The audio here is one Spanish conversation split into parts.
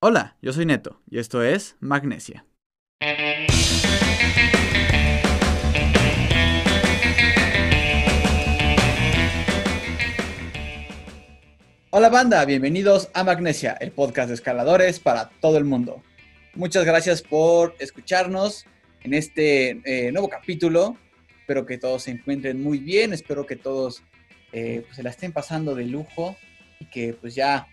Hola, yo soy Neto y esto es Magnesia. Hola banda, bienvenidos a Magnesia, el podcast de escaladores para todo el mundo. Muchas gracias por escucharnos en este eh, nuevo capítulo. Espero que todos se encuentren muy bien, espero que todos eh, pues, se la estén pasando de lujo y que pues ya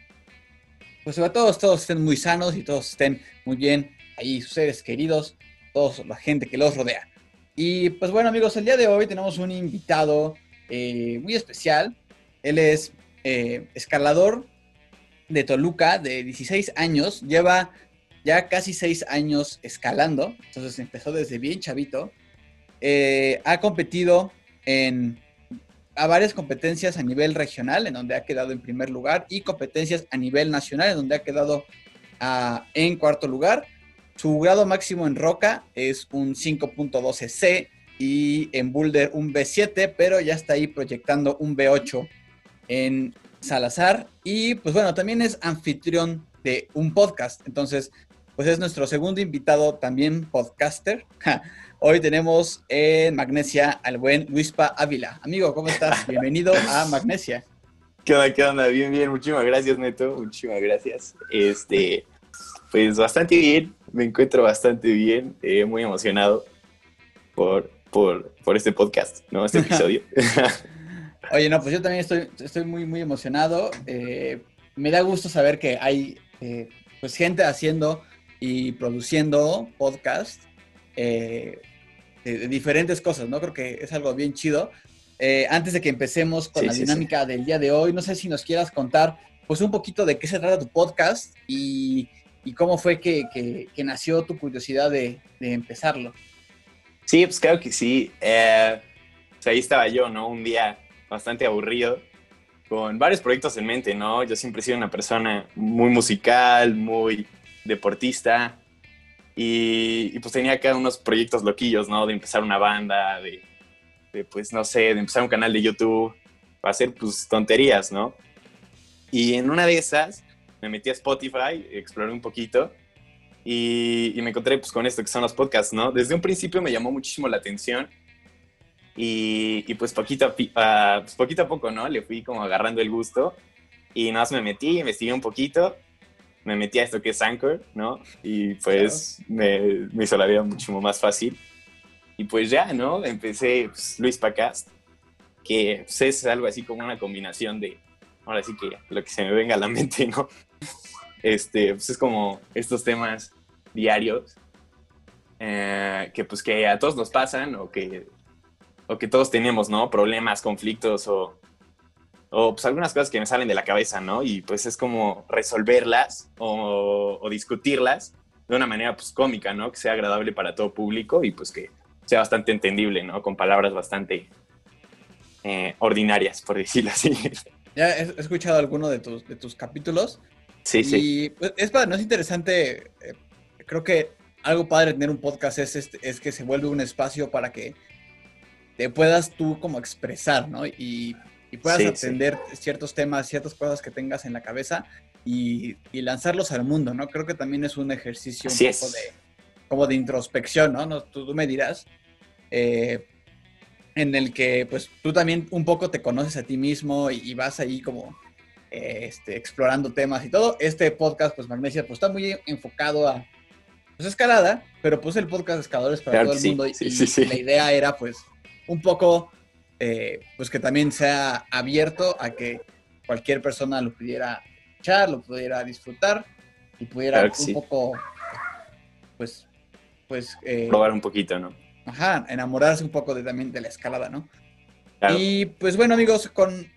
pues sobre todo todos estén muy sanos y todos estén muy bien ahí, sus seres queridos, toda la gente que los rodea. Y pues bueno amigos, el día de hoy tenemos un invitado eh, muy especial. Él es eh, escalador de Toluca, de 16 años, lleva ya casi 6 años escalando, entonces empezó desde bien chavito. Eh, ha competido en a varias competencias a nivel regional, en donde ha quedado en primer lugar, y competencias a nivel nacional, en donde ha quedado ah, en cuarto lugar. Su grado máximo en roca es un 5.12C y en boulder un B7, pero ya está ahí proyectando un B8 en Salazar. Y pues bueno, también es anfitrión de un podcast. Entonces, pues es nuestro segundo invitado, también podcaster. Hoy tenemos en Magnesia al buen Luispa Ávila. Amigo, ¿cómo estás? Bienvenido a Magnesia. ¿Qué onda? ¿Qué onda? Bien, bien. Muchísimas gracias, Neto. Muchísimas gracias. Este, pues bastante bien. Me encuentro bastante bien. Eh, muy emocionado por, por, por este podcast, ¿no? Este episodio. Oye, no, pues yo también estoy, estoy muy, muy emocionado. Eh, me da gusto saber que hay eh, pues gente haciendo y produciendo podcast eh, de, diferentes cosas, ¿no? Creo que es algo bien chido. Eh, antes de que empecemos con la dinámica del día de hoy, no sé si nos quieras contar pues un poquito de qué se trata tu podcast y, cómo fue que, nació tu curiosidad de, empezarlo. Sí, pues claro que sí. Eh, pues ahí estaba yo, ¿no? Un día bastante aburrido, con varios proyectos en mente, ¿no? Yo siempre he sido una persona muy musical, muy deportista, y, pues tenía acá unos proyectos loquillos, ¿no? De empezar una banda, de, pues no sé, de empezar un canal de YouTube, para hacer pues tonterías, ¿no? Y en una de esas me metí a Spotify, exploré un poquito y, me encontré pues con esto que son los podcasts, ¿no? Desde un principio me llamó muchísimo la atención y, pues, poquito a, pues poquito a poco, ¿no? Le fui como agarrando el gusto y nada más me metí, investigué un poquito me metí a esto que es Anchor, ¿no? Y pues me, hizo la vida mucho más fácil. Y pues ya, ¿no? Empecé pues, Luis Pacast, que pues, es algo así como una combinación de, ahora sí que lo que se me venga a la mente, ¿no? Este, pues es como estos temas diarios eh, que pues que a todos nos pasan o que, o que todos tenemos, ¿no? Problemas, conflictos o, o pues algunas cosas que me salen de la cabeza, ¿no? Y pues es como resolverlas o, discutirlas de una manera pues cómica, ¿no? Que sea agradable para todo público y pues que sea bastante entendible, ¿no? Con palabras bastante eh, ordinarias, por decirlo así. Ya he escuchado alguno de tus, de tus capítulos. Sí, sí. Y pues, es, no es interesante, eh, creo que algo padre de tener un podcast es, este, es que se vuelve un espacio para que te puedas tú como expresar, ¿no? Y y puedas atender ciertos temas, ciertas cosas que tengas en la cabeza y, lanzarlos al mundo, ¿no? Creo que también es un ejercicio un poco de, como de introspección, ¿no? Tú, me dirás, eh, en el que pues tú también un poco te conoces a ti mismo y, vas ahí como eh, este, explorando temas y todo. Este podcast, pues Magnesia, pues está muy enfocado a pues, escalada, pero pues el podcast de escaladores para todo el mundo y, y la idea era pues un poco eh, pues que también sea abierto a que cualquier persona lo pudiera echar, lo pudiera disfrutar y pudiera un poco, pues, pues... Eh, Probar un poquito, ¿no? Ajá, enamorarse un poco de, también de la escalada, ¿no? Y pues bueno, amigos, con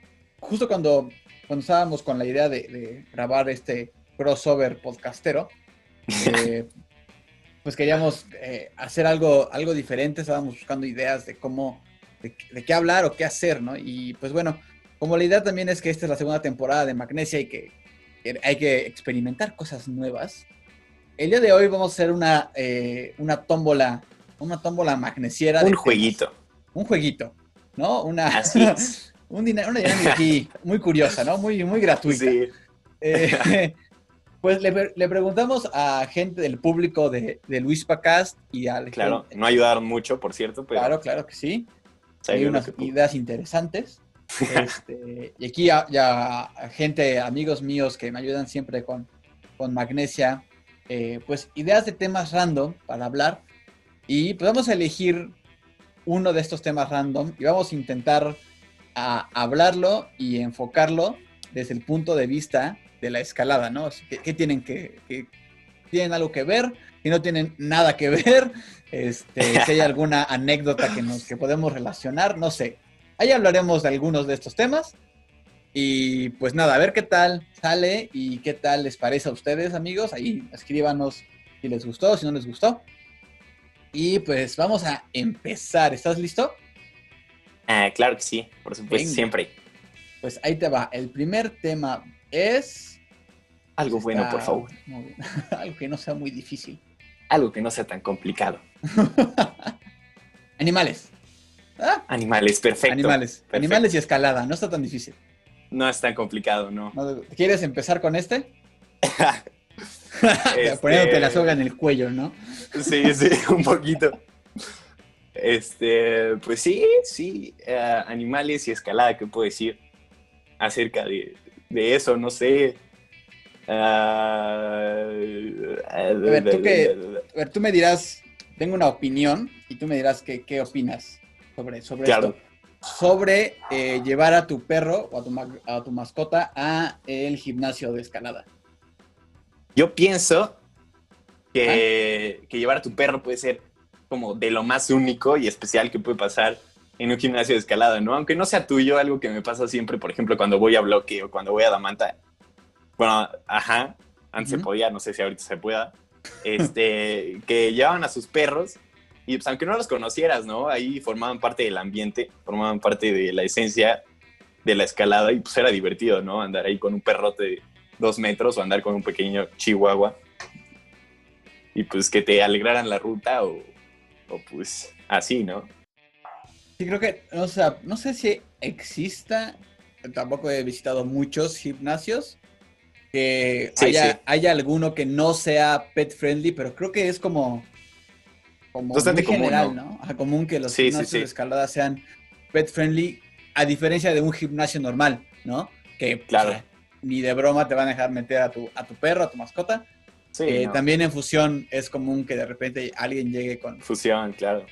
justo cuando, cuando estábamos con la idea de, grabar este crossover podcastero, eh, pues queríamos hacer algo, algo diferente, estábamos buscando ideas de cómo de, qué hablar o qué hacer, ¿no? Y pues bueno, como la idea también es que esta es la segunda temporada de Magnesia y que hay que experimentar cosas nuevas, el día de hoy vamos a hacer una, eh, una tómbola, una tómbola magnesiera. Un jueguito. Un jueguito, ¿no? Una, una dinámica aquí muy curiosa, ¿no? Muy, muy gratuita. Sí. Eh, Pues le, le, preguntamos a gente del público de, de Luis Pacast y al... Claro, no ayudaron mucho, por cierto, pero... Claro, claro que sí. Hay unas ideas interesantes. Este, y aquí ya, ya, gente, amigos míos que me ayudan siempre con, con Magnesia, eh, pues ideas de temas random para hablar. Y pues vamos a elegir uno de estos temas random y vamos a intentar a hablarlo y enfocarlo desde el punto de vista de la escalada, ¿no? ¿Qué, tienen que, tienen algo que ver? Si no tienen nada que ver, este, si hay alguna anécdota que nos que podemos relacionar, no sé. Ahí hablaremos de algunos de estos temas. Y pues nada, a ver qué tal sale y qué tal les parece a ustedes, amigos. Ahí escríbanos si les gustó, si no les gustó. Y pues vamos a empezar. ¿Estás listo? Ah, claro que sí, por supuesto, siempre. Pues ahí te va. El primer tema es... Algo bueno, por favor. Algo que no sea muy difícil. Algo que no sea tan complicado. Animales. ¿Ah? Animales, perfecto. Animales. Animales y escalada, no está tan difícil. No es tan complicado, ¿no? ¿Quieres empezar con este? este... Poniéndote la soga en el cuello, ¿no? sí, sí, un poquito. Este, pues sí, sí, eh, animales y escalada, ¿qué puedo decir acerca de, eso? No sé. A, ver, ¿tú a ver, tú me dirás, tengo una opinión y tú me dirás qué, qué opinas sobre, sobre esto. Sobre eh, llevar a tu perro o a tu, a tu mascota a el gimnasio de escalada. Yo pienso que, que llevar a tu perro puede ser como de lo más único y especial que puede pasar en un gimnasio de escalada, ¿no? Aunque no sea tuyo, algo que me pasa siempre, por ejemplo, cuando voy a bloque o cuando voy a Damanta. Bueno, ajá, antes se podía, no sé si ahorita se pueda. Este, que llevaban a sus perros y pues aunque no los conocieras, ¿no? Ahí formaban parte del ambiente, formaban parte de la esencia de la escalada y pues era divertido, ¿no? Andar ahí con un perrote de dos metros o andar con un pequeño chihuahua y pues que te alegraran la ruta o, o pues así, ¿no? Sí, creo que, o sea, no sé si exista, tampoco he visitado muchos gimnasios, que haya, alguno que no sea pet friendly, pero creo que es como, como muy general, ¿no? ¿no? común que los gimnasios de escalada sean pet friendly, a diferencia de un gimnasio normal, ¿no? Que claro. ni de broma te van a dejar meter a tu, a tu perro, a tu mascota, eh, también en fusión es común que de repente alguien llegue con... Fusión, claro.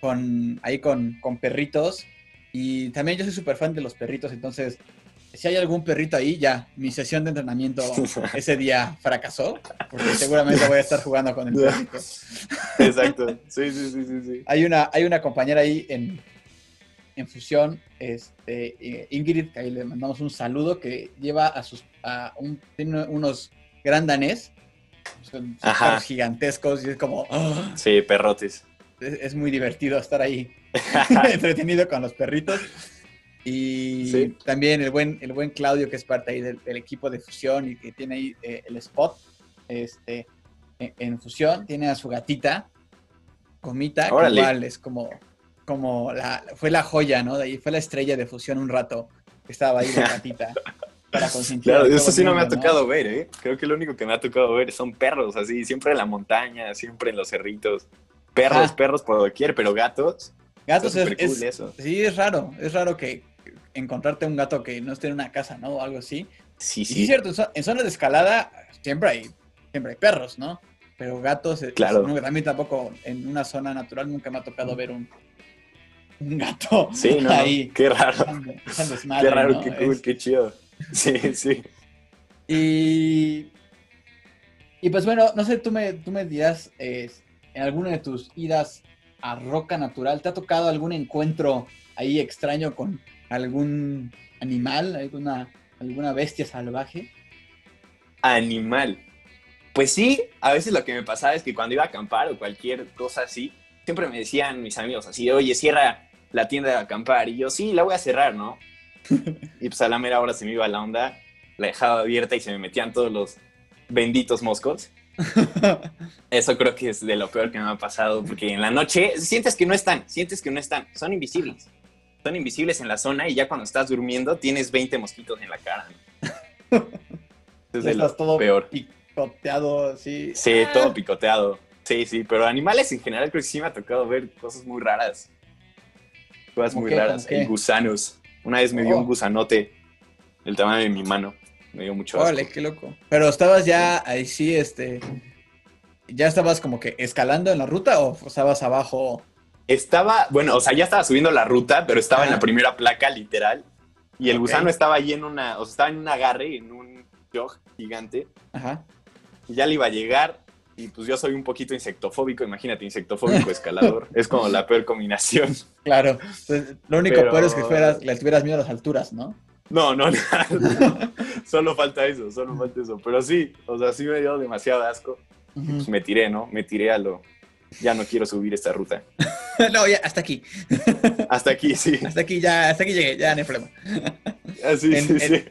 Con, ahí con, con perritos. Y también yo soy súper fan de los perritos, entonces si hay algún perrito ahí, ya, mi sesión de entrenamiento ese día fracasó, porque seguramente voy a estar jugando con el perrito. Exacto, sí, sí, sí, sí. Hay, una, hay una compañera ahí en, en fusión, este, eh, Ingrid, que ahí le mandamos un saludo, que lleva a sus, a un, tiene unos gran danés, son gigantescos y es como... ¡ah! Sí, perrotes. Es, muy divertido estar ahí entretenido con los perritos. Y también el buen, el buen Claudio, que es parte ahí del, equipo de fusión y que tiene ahí eh, el spot este, en, fusión, tiene a su gatita, Comita, que igual es como, como la, fue la joya, ¿no? De ahí fue la estrella de fusión un rato, que estaba ahí la gatita. para Claro, eso sí no me ha tocado ver, ¿eh? Creo que lo único que me ha tocado ver son perros, así, siempre en la montaña, siempre en los cerritos. Perros, perros por doquier, pero gatos. Gatos es, eso. Sí, es raro, es raro que encontrarte un gato que no esté en una casa, ¿no? O algo así. Sí, sí. sí, es cierto, en zonas de escalada siempre hay, siempre hay perros, ¿no? Pero gatos, claro. a mí tampoco, en una zona natural nunca me ha tocado ver un, un gato sí, no, ahí. Qué raro. qué raro, qué cool, qué chido. Sí, sí. Y, y pues bueno, no sé, tú me, tú me dirás, en alguna de tus idas a Roca Natural, ¿te ha tocado algún encuentro ahí extraño con algún animal, alguna, alguna bestia salvaje? Animal. Pues sí, a veces lo que me pasaba es que cuando iba a acampar o cualquier cosa así, siempre me decían mis amigos así, oye, cierra la tienda de acampar. Y yo, sí, la voy a cerrar, ¿no? y pues a la mera hora se me iba la onda, la dejaba abierta y se me metían todos los benditos moscos. Eso creo que es de lo peor que me ha pasado, porque en la noche sientes que no están, sientes que no están, son invisibles. Son invisibles en la zona y ya cuando estás durmiendo tienes 20 mosquitos en la cara. Es de lo todo peor. picoteado, sí. Sí, Ah, todo picoteado. Sí, sí, pero animales en general creo que sí me ha tocado ver cosas muy raras. Cosas ¿Cómo muy qué? raras. Y gusanos. Una vez me dio Oh. un gusanote del tamaño de mi mano. Me dio mucho asco. Órale, qué loco. Pero estabas ya ahí sí, este. ¿Ya estabas como que escalando en la ruta o estabas abajo? Estaba, bueno, o sea, ya estaba subiendo la ruta, pero estaba en la primera placa, literal. Y el gusano estaba ahí en una, o sea, estaba en un agarre, en un jog gigante. Ajá. Y ya le iba a llegar. Y pues yo soy un poquito insectofóbico, imagínate, insectofóbico escalador. es como la peor combinación. Claro. Entonces, lo único Pero- peor es que fueras, le tuvieras miedo a las alturas, ¿no? No, no, no, solo falta eso, solo falta eso. Pero sí, o sea, sí me dio demasiado asco. Ujú. Pues me tiré, ¿no? Me tiré a lo. Ya no quiero subir esta ruta. no, ya, hasta aquí. Hasta aquí, sí. Hasta aquí ya, hasta aquí llegué, ya no hay problema. Así, En- sí, en- sí.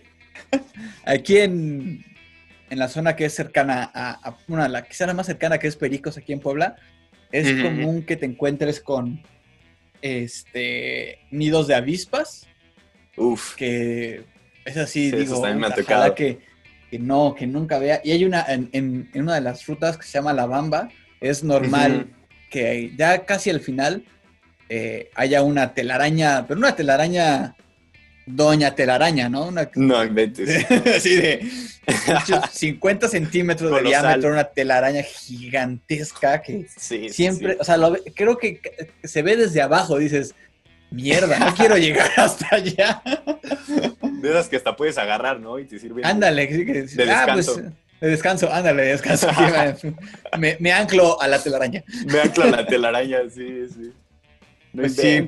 Aquí en, en la zona que es cercana a, a una, la quizá la más cercana que es Pericos aquí en Puebla, es común que te encuentres con este nidos de avispas, Uf. que es así, Sí, digo, me que, que no, que nunca vea. Y hay una, en, en- en una de las rutas que se llama La Bamba, es normal que ya casi al final eh, haya una telaraña, pero una telaraña, doña telaraña, ¿no? Una, No inventes. así de muchos 50 centímetros de diámetro, una telaraña gigantesca que Sí, siempre, sí. o sea, lo creo que se ve desde abajo, dices, mierda, no quiero llegar hasta allá. De esas que hasta puedes agarrar, ¿no? Y te sirven. Ándale, sí que- De ah, descanso. pues, de descanso, ándale, de descanso. aquí me, anclo a la telaraña. Me ancla la telaraña, sí, sí. No Pues sí.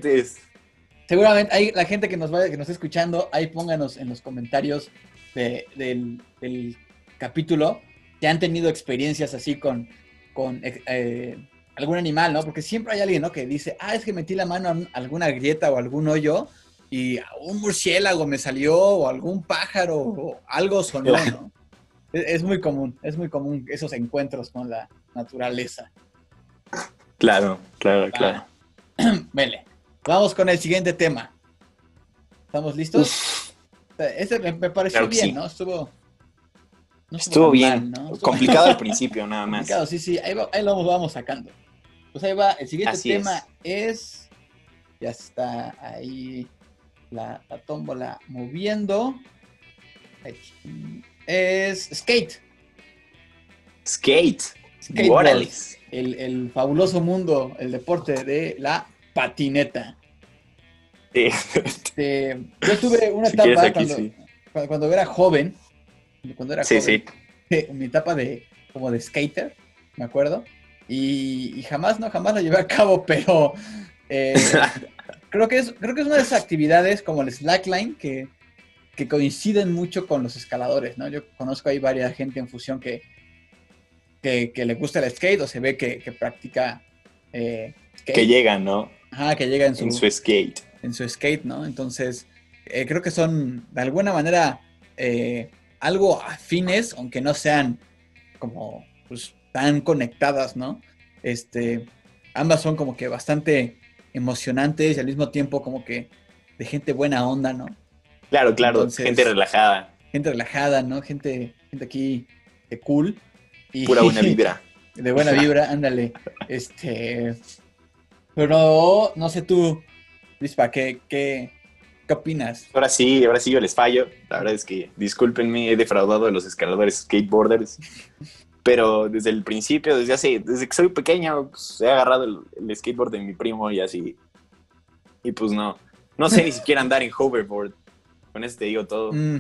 Seguramente hay la gente que nos vaya, que nos esté escuchando, ahí pónganos en los comentarios de- del, del capítulo que han tenido experiencias así con, con eh, algún animal, ¿no? Porque siempre hay alguien, ¿no? Que dice, ah, es que metí la mano en alguna grieta o algún hoyo y un murciélago me salió o algún pájaro o algo sonó, ¿no? Es, muy común, es muy común esos encuentros con la naturaleza. Claro, claro, claro. Vele, vamos con el siguiente tema. ¿Estamos listos? Este me, me pareció Claro bien, sí. ¿no? Estuvo. no Estuvo bien. mal, ¿no? Estuvo Complicado al principio, nada más. complicado, sí, sí. Ahí, va- ahí lo vamos sacando. Pues ahí va. El siguiente Así tema es. Ya está ahí la, la tómbola moviendo. Ahí. Es skate. Skate. Skateboard. El, el fabuloso mundo, el deporte de la patineta. Sí. Este, yo tuve una Si etapa aquí, cuando, sí. cuando, era joven, cuando era Sí, joven, sí. mi etapa de como de skater, me acuerdo, y, y jamás, no, jamás la llevé a cabo, pero eh, creo, que es, creo que es una de esas actividades como el slackline que, que coinciden mucho con los escaladores, ¿no? Yo conozco ahí varias gente en fusión que, que, que le gusta el skate o se ve que, que practica eh, skate. Que llegan, ¿no? Ajá, que llega en su, En su skate. en su skate, ¿no? Entonces, eh, creo que son de alguna manera eh, algo afines, aunque no sean como pues, tan conectadas, ¿no? Este, ambas son como que bastante emocionantes y al mismo tiempo como que de gente buena onda, ¿no? Claro, claro. Entonces- Gente relajada. Gente relajada, ¿no? Gente, gente aquí de cool. Y, Pura buena vibra. de buena vibra, ándale. Este. Pero no sé tú, Lispa, ¿qué, qué, qué opinas? Ahora sí, ahora sí yo les fallo. La verdad es que, discúlpenme, he defraudado a los escaladores skateboarders. Pero desde el principio, desde hace, desde que soy pequeño, pues, he agarrado el, el skateboard de mi primo y así. Y pues no, no sé ni siquiera andar en hoverboard. Con eso te digo todo. Mm,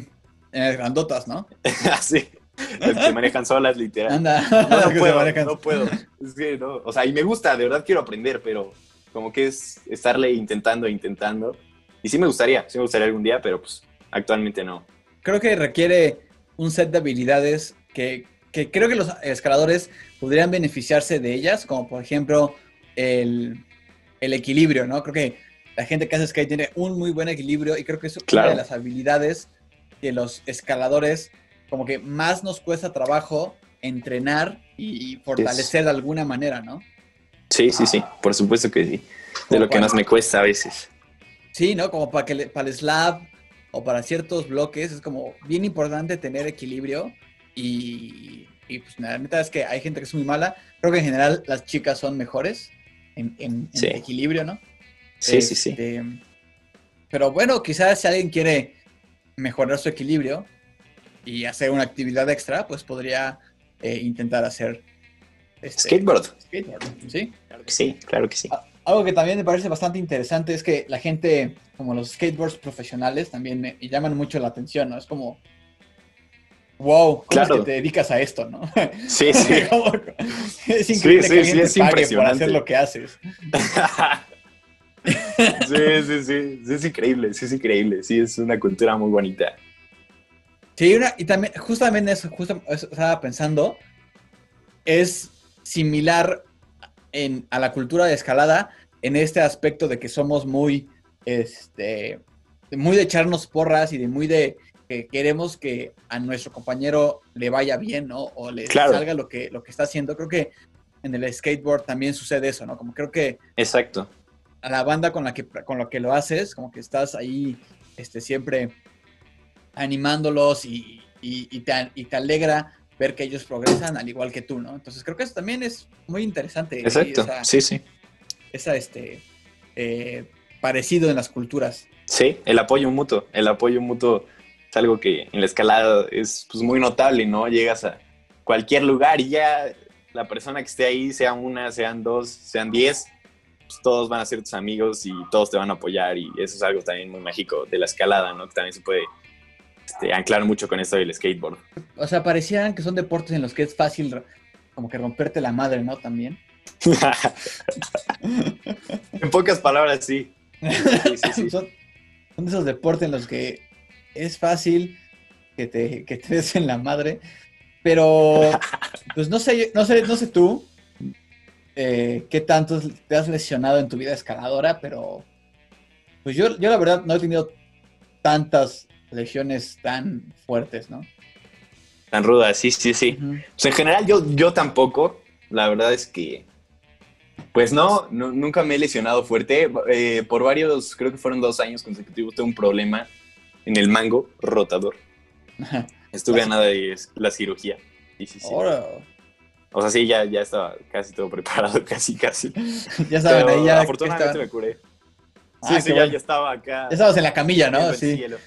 eh, grandotas, ¿no? Así. Se manejan solas, literal. Anda. No, no puedo, no puedo. Es que no. O sea, y me gusta, de verdad quiero aprender, pero como que es estarle intentando, intentando. Y sí me gustaría, sí me gustaría algún día, pero pues actualmente no. Creo que requiere un set de habilidades que, que creo que los escaladores podrían beneficiarse de ellas, como por ejemplo el, el equilibrio, ¿no? Creo que la gente que hace skate tiene un muy buen equilibrio y creo que es Claro. una de las habilidades que los escaladores como que más nos cuesta trabajo entrenar y fortalecer de alguna manera, ¿no? Sí, sí, sí, por supuesto que sí. De lo que más me cuesta a veces. Sí, ¿no? Como para, que le- para el slab o para ciertos bloques es como bien importante tener equilibrio y, y pues la neta es que hay gente que es muy mala. Creo que en general las chicas son mejores en, en, Sí. equilibrio, ¿no? Sí, sí, sí. Este, Pero bueno, quizás si alguien quiere mejorar su equilibrio y hacer una actividad extra, pues podría eh, intentar hacer este, Skateboard. skateboard, ¿sí? Claro que sí, claro que sí. A- Algo que también me parece bastante interesante es que la gente, como los skateboards profesionales, también me y llaman mucho la atención, ¿no? Es como, wow, ¿cómo Claro. es que te dedicas a esto, no? Sí, sí. Es increíble sí, que alguien sí, te es pague por hacer lo que haces. sí, sí, sí, sí, es increíble, sí es increíble, sí, es una cultura muy bonita. Sí, una, y también, justamente eso, justo eso estaba pensando, es similar en, a la cultura de escalada en este aspecto de que somos muy, este, muy de echarnos porras y de muy de que queremos que a nuestro compañero le vaya bien, ¿no? O le Claro. salga lo que, lo que está haciendo. Creo que en el skateboard también sucede eso, ¿no? Como creo que Exacto. A la banda con la que, con lo que lo haces, como que estás ahí este, siempre animándolos y, y- y te, y te alegra ver que ellos progresan al igual que tú, ¿no? Entonces creo que eso también es muy interesante. Exacto, Esa, sí, sí. esa, este, eh, parecido en las culturas. Sí, el apoyo mutuo, el apoyo mutuo es algo que en la escalada es pues, muy notable, ¿no? Llegas a cualquier lugar y ya la persona que esté ahí, sea una, sean dos, sean diez, pues todos van a ser tus amigos y todos te van a apoyar y eso es algo también muy mágico de la escalada, ¿no? Que también se puede este, anclar mucho con esto del skateboard. O sea, parecían que son deportes en los que es fácil como que romperte la madre, ¿no? También. en pocas palabras, sí. Sí, sí, sí. son, esos deportes en los que es fácil que te, que te des en la madre, pero pues no sé, no sé, no sé tú eh, qué tanto te has lesionado en tu vida escaladora, pero pues yo, yo la verdad no he tenido tantas lesiones tan fuertes, ¿no? Tan ruda, sí, sí, sí. Pues en general yo, yo tampoco. La verdad es que, pues no, nu- nunca me he lesionado fuerte. Eh, por varios, creo que fueron dos años consecutivos, tuve un problema en el mango rotador. Estuve a nada de la cirugía. Sí, sí, sí. O sea, sí, ya, ya estaba casi todo preparado, casi, casi. ya saben, ahí ya. afortunadamente me curé. Ah, Sí, sí, ya, bueno. ya estaba acá. Ya estabas en la camilla, ¿no? Sí. cielo.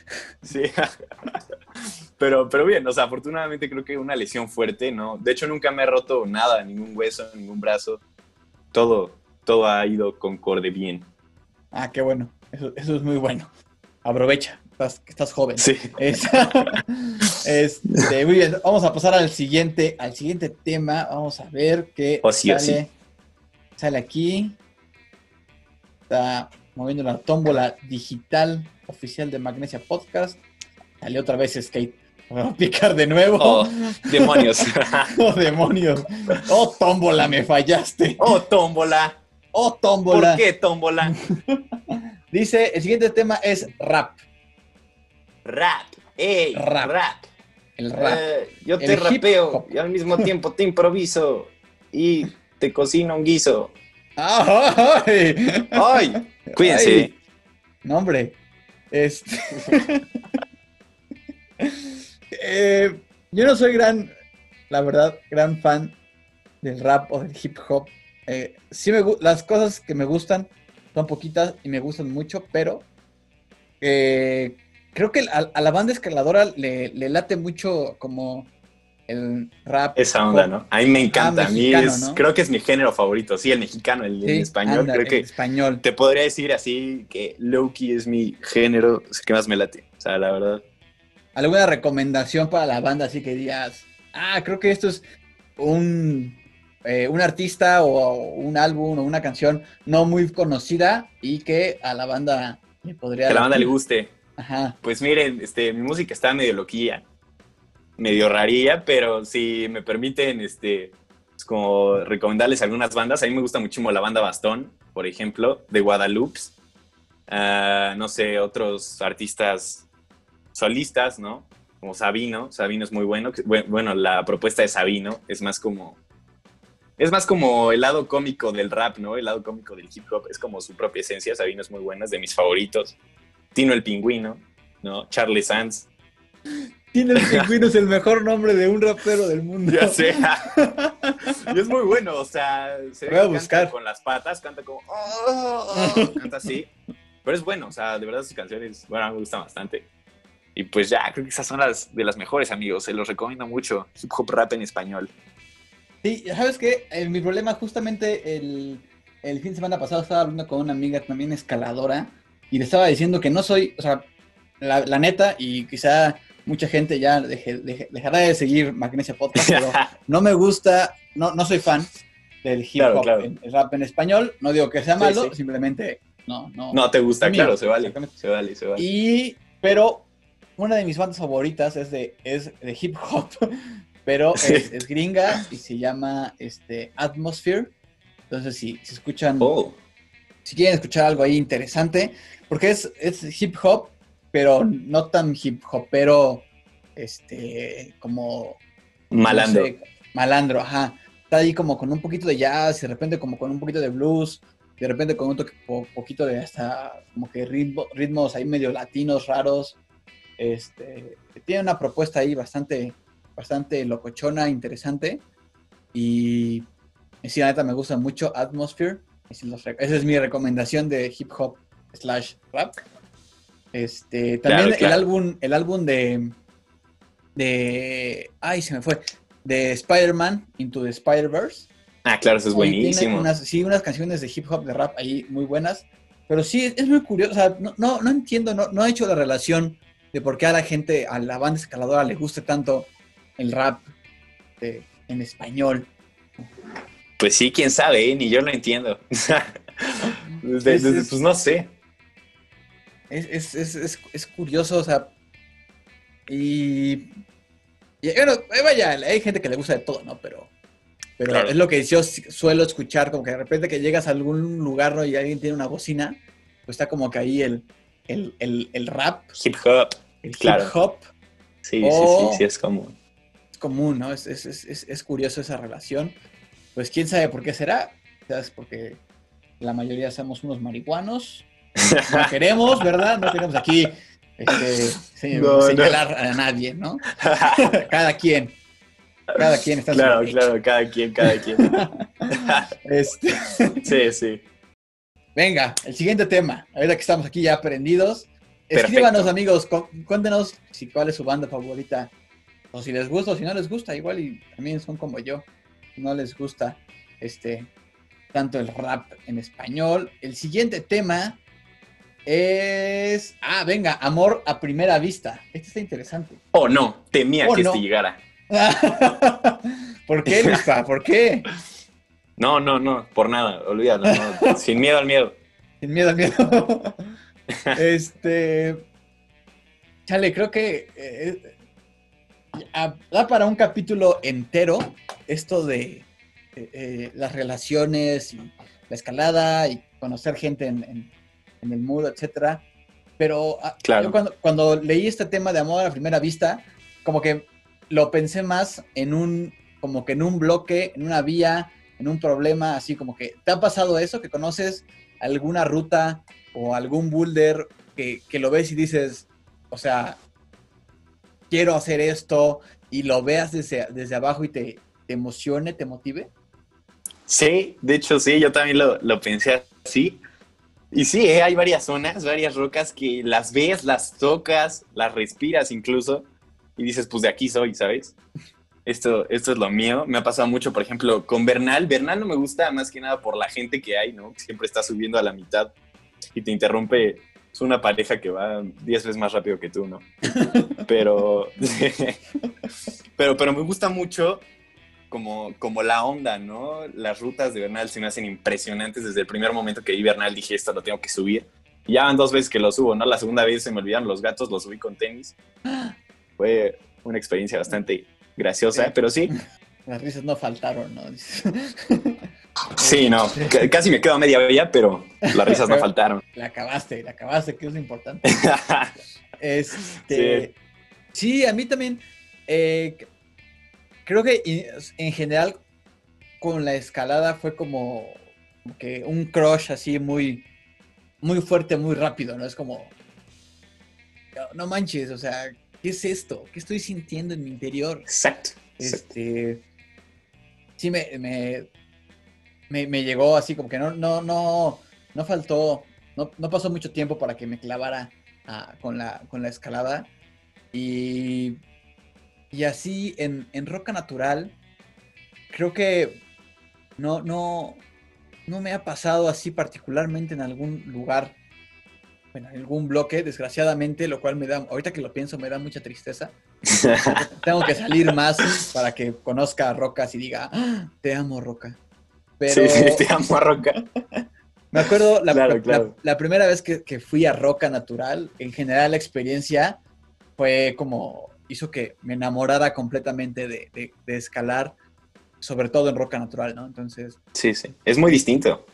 Sí. pero, pero bien, o sea, afortunadamente creo que una lesión fuerte, ¿no? De hecho, nunca me he roto nada, ningún hueso, ningún brazo. Todo, todo ha ido concorde bien. Ah, qué bueno. Eso, eso es muy bueno. Aprovecha, estás, estás joven. Sí. Es- este, muy bien, vamos a pasar al siguiente, al siguiente tema. Vamos a ver qué Oh, sí, oh, sale, sí. sale aquí. Está moviendo la tómbola digital oficial de Magnesia Podcast. Salió otra vez Skate. Voy a picar de nuevo. Oh, demonios. Oh, demonios. Oh, tómbola, me fallaste. oh, tómbola. Oh, ¿Por tómbola. qué tómbola? Dice, el siguiente tema es rap. Rap. Ey, Rap. rap. El rap. Eh, yo te rapeo y al mismo tiempo te improviso y te cocino un guiso. ¡Ay! ¡Ay! Cuídense. Ay. No, hombre. Este... Eh, yo no soy gran, la verdad, gran fan del rap o del hip hop. Eh, sí me las cosas que me gustan son poquitas y me gustan mucho, pero eh, creo que a, a la banda escaladora le, le late mucho como el rap. Esa onda, pop. ¿no? A mí me encanta. Ah, a mí es, ¿no? creo que es mi género favorito. Sí, el mexicano, el, el Sí, español. anda, creo que español. te podría decir así que Loki es mi género que más me late. O sea, la verdad. ¿Alguna recomendación para la banda así que digas, ah, creo que esto es un, eh, un artista o un álbum o una canción no muy conocida y que a la banda le podría... Que a la banda le latir"? guste. Pues miren, este, mi música está medio loquilla, medio rarilla, pero si me permiten, este, pues como recomendarles algunas bandas. A mí me gusta muchísimo la banda Bastón, por ejemplo, de Guadalupe. Ah, no sé, otros artistas solistas, ¿no? Como Sabino. Sabino es muy bueno. Bueno, la propuesta de Sabino es más como... Es más como el lado cómico del rap, ¿no? El lado cómico del hip hop. Es como su propia esencia. Sabino es muy bueno, es de mis favoritos. Tino el Pingüino, ¿no? Charlie Sands. Tiene el pingüino, es el mejor nombre de un rapero del mundo. Ya sé. y es muy bueno, o sea, se Voy a buscar. con las patas, canta como. "Oh", canta así. Pero es bueno, o sea, de verdad sus canciones, bueno, me gustan bastante. Y pues ya, creo que esas son las de las mejores, amigos. Se los recomiendo mucho. Hip hop rap en español. Sí, ¿sabes qué? Eh, mi problema justamente el, el fin de semana pasado estaba hablando con una amiga también escaladora y le estaba diciendo que no soy, o sea, la, la neta, y quizá mucha gente ya deje- deje- dejará de seguir Magnesia Podcast, pero no me gusta, no, no soy fan del hip hop, claro. el rap en español. No digo que sea malo, sí. simplemente no, no. No te gusta, Mío, claro, se vale. Se vale, se vale. Y, pero una de mis bandas favoritas es de, es de hip hop, pero Sí. es, es gringa y se llama este, Atmosphere. Entonces, si, si escuchan, Oh, si quieren escuchar algo ahí interesante, porque es, es hip hop, pero no tan hip hopero, este, como malandro. no sé, malandro, ajá. Está ahí como con un poquito de jazz, de repente como con un poquito de blues, de repente con un toque- po- poquito de hasta como que ritmo- ritmos ahí medio latinos raros. Este, tiene una propuesta ahí bastante, bastante locochona, interesante. Y, y sí, la neta me gusta mucho Atmosphere. Esa es mi recomendación de hip hop slash rap. Este, también Claro, claro. el álbum, el álbum de, de, ay, se me fue, de Spider-Man Into the Spider-Verse. Ah, claro, eso es buenísimo. Unas, sí, unas canciones de hip hop, de rap ahí muy buenas. Pero sí, es, muy curioso. O sea, no, no, no entiendo, no, no he hecho la relación de por qué a la gente, a la banda escaladora le guste tanto el rap de- en español. Pues sí, quién sabe, ¿eh? ni yo lo entiendo. Es- pues no sé. Es, es, es, es, es curioso, o sea. Y. y, bueno, vaya, hay gente que le gusta de todo, ¿no? Pero. Pero Claro. es lo que yo suelo escuchar, como que de repente que llegas a algún lugar ¿no? y alguien tiene una bocina, pues está como que ahí el, el, el, el rap, Hip hop. el Claro. hip hop, Sí, Oh. sí, sí, sí, es como. es común, ¿no? Es, es, es, es, es curioso esa relación. Pues quién sabe por qué será. Quizás porque la mayoría somos unos marihuanos. No queremos, ¿verdad? No queremos aquí este, No, no. señalar a nadie, ¿no? Cada quien. Cada quien está claro, claro, cada quien, cada quien. Este, sí, sí. venga, el siguiente tema. Ahorita que estamos aquí ya aprendidos. Perfecto. Escríbanos, amigos, cu- cuéntenos si cuál es su banda favorita. O si les gusta o si no les gusta. Igual y también son como yo. No les gusta este tanto el rap en español. El siguiente tema es. Ah, venga, amor a primera vista. Este está interesante. Oh, no, temía Oh, que no. este llegara. ¿Por qué, Luispa? ¿Por qué? No, no, no, por nada, olvídalo. no. Sin miedo al miedo. Sin miedo, al miedo. este. Chale, creo que eh, ah, da para un capítulo entero esto de eh, eh, las relaciones y la escalada y conocer gente en, en- en el muro, etcétera. Pero ah, Claro. yo cuando, cuando leí este tema de amor a primera vista, como que lo pensé más en un, como que en un bloque, en una vía, en un problema, así como que, ¿te ha pasado eso? Que conoces alguna ruta o algún boulder que, que lo ves y dices, o sea, quiero hacer esto y lo veas desde, desde abajo y te, te emocione, te motive? Sí, de hecho sí, yo también lo, lo pensé así. Y sí, eh, hay varias zonas, varias rocas que las ves, las tocas, las respiras incluso y dices, pues de aquí soy, ¿sabes? Esto, esto es lo mío. Me ha pasado mucho, por ejemplo, con Bernal. Bernal no me gusta más que nada por la gente que hay, ¿no? Siempre está subiendo a la mitad y te interrumpe. Es una pareja que va 10 veces más rápido que tú, ¿no? Pero, pero, pero me gusta mucho como, como la onda, ¿no? Las rutas de Bernal se me hacen impresionantes. Desde el primer momento que vi Bernal dije, esto lo tengo que subir. Y ya van dos veces que lo subo, ¿no? La segunda vez se me olvidaron los gatos, lo subí con tenis. Fue una experiencia bastante graciosa, Sí. pero sí, Las risas no faltaron, ¿no? Sí, no, c- casi me quedo a media vía, pero las risas no faltaron. la acabaste, la acabaste, que es lo importante. Este, sí. a mí también. eh, creo que en general con la escalada fue como, que un crush así muy, muy fuerte, muy rápido, ¿no? Es como, no, no manches, o sea, ¿qué es esto? ¿Qué estoy sintiendo en mi interior? Exacto. Este, sí, me, me, me, llegó así como que no, no, no, no faltó, no, no pasó mucho tiempo para que me clavara ah, con, la, con la escalada. Y, y así en, en roca natural, creo que no, no, no me ha pasado así particularmente en algún lugar, en algún bloque, desgraciadamente, lo cual me da, ahorita que lo pienso, me da mucha tristeza. Tengo que salir más para que conozca a Rocas y diga, ah, te amo, Roca. Pero... Sí, te amo Roca. Me acuerdo la, primera vez que, fui a Roca Natural, en general la experiencia fue como, hizo que me enamorara completamente de, de escalar sobre todo en roca natural, ¿no? Entonces... Sí, sí, es muy distinto.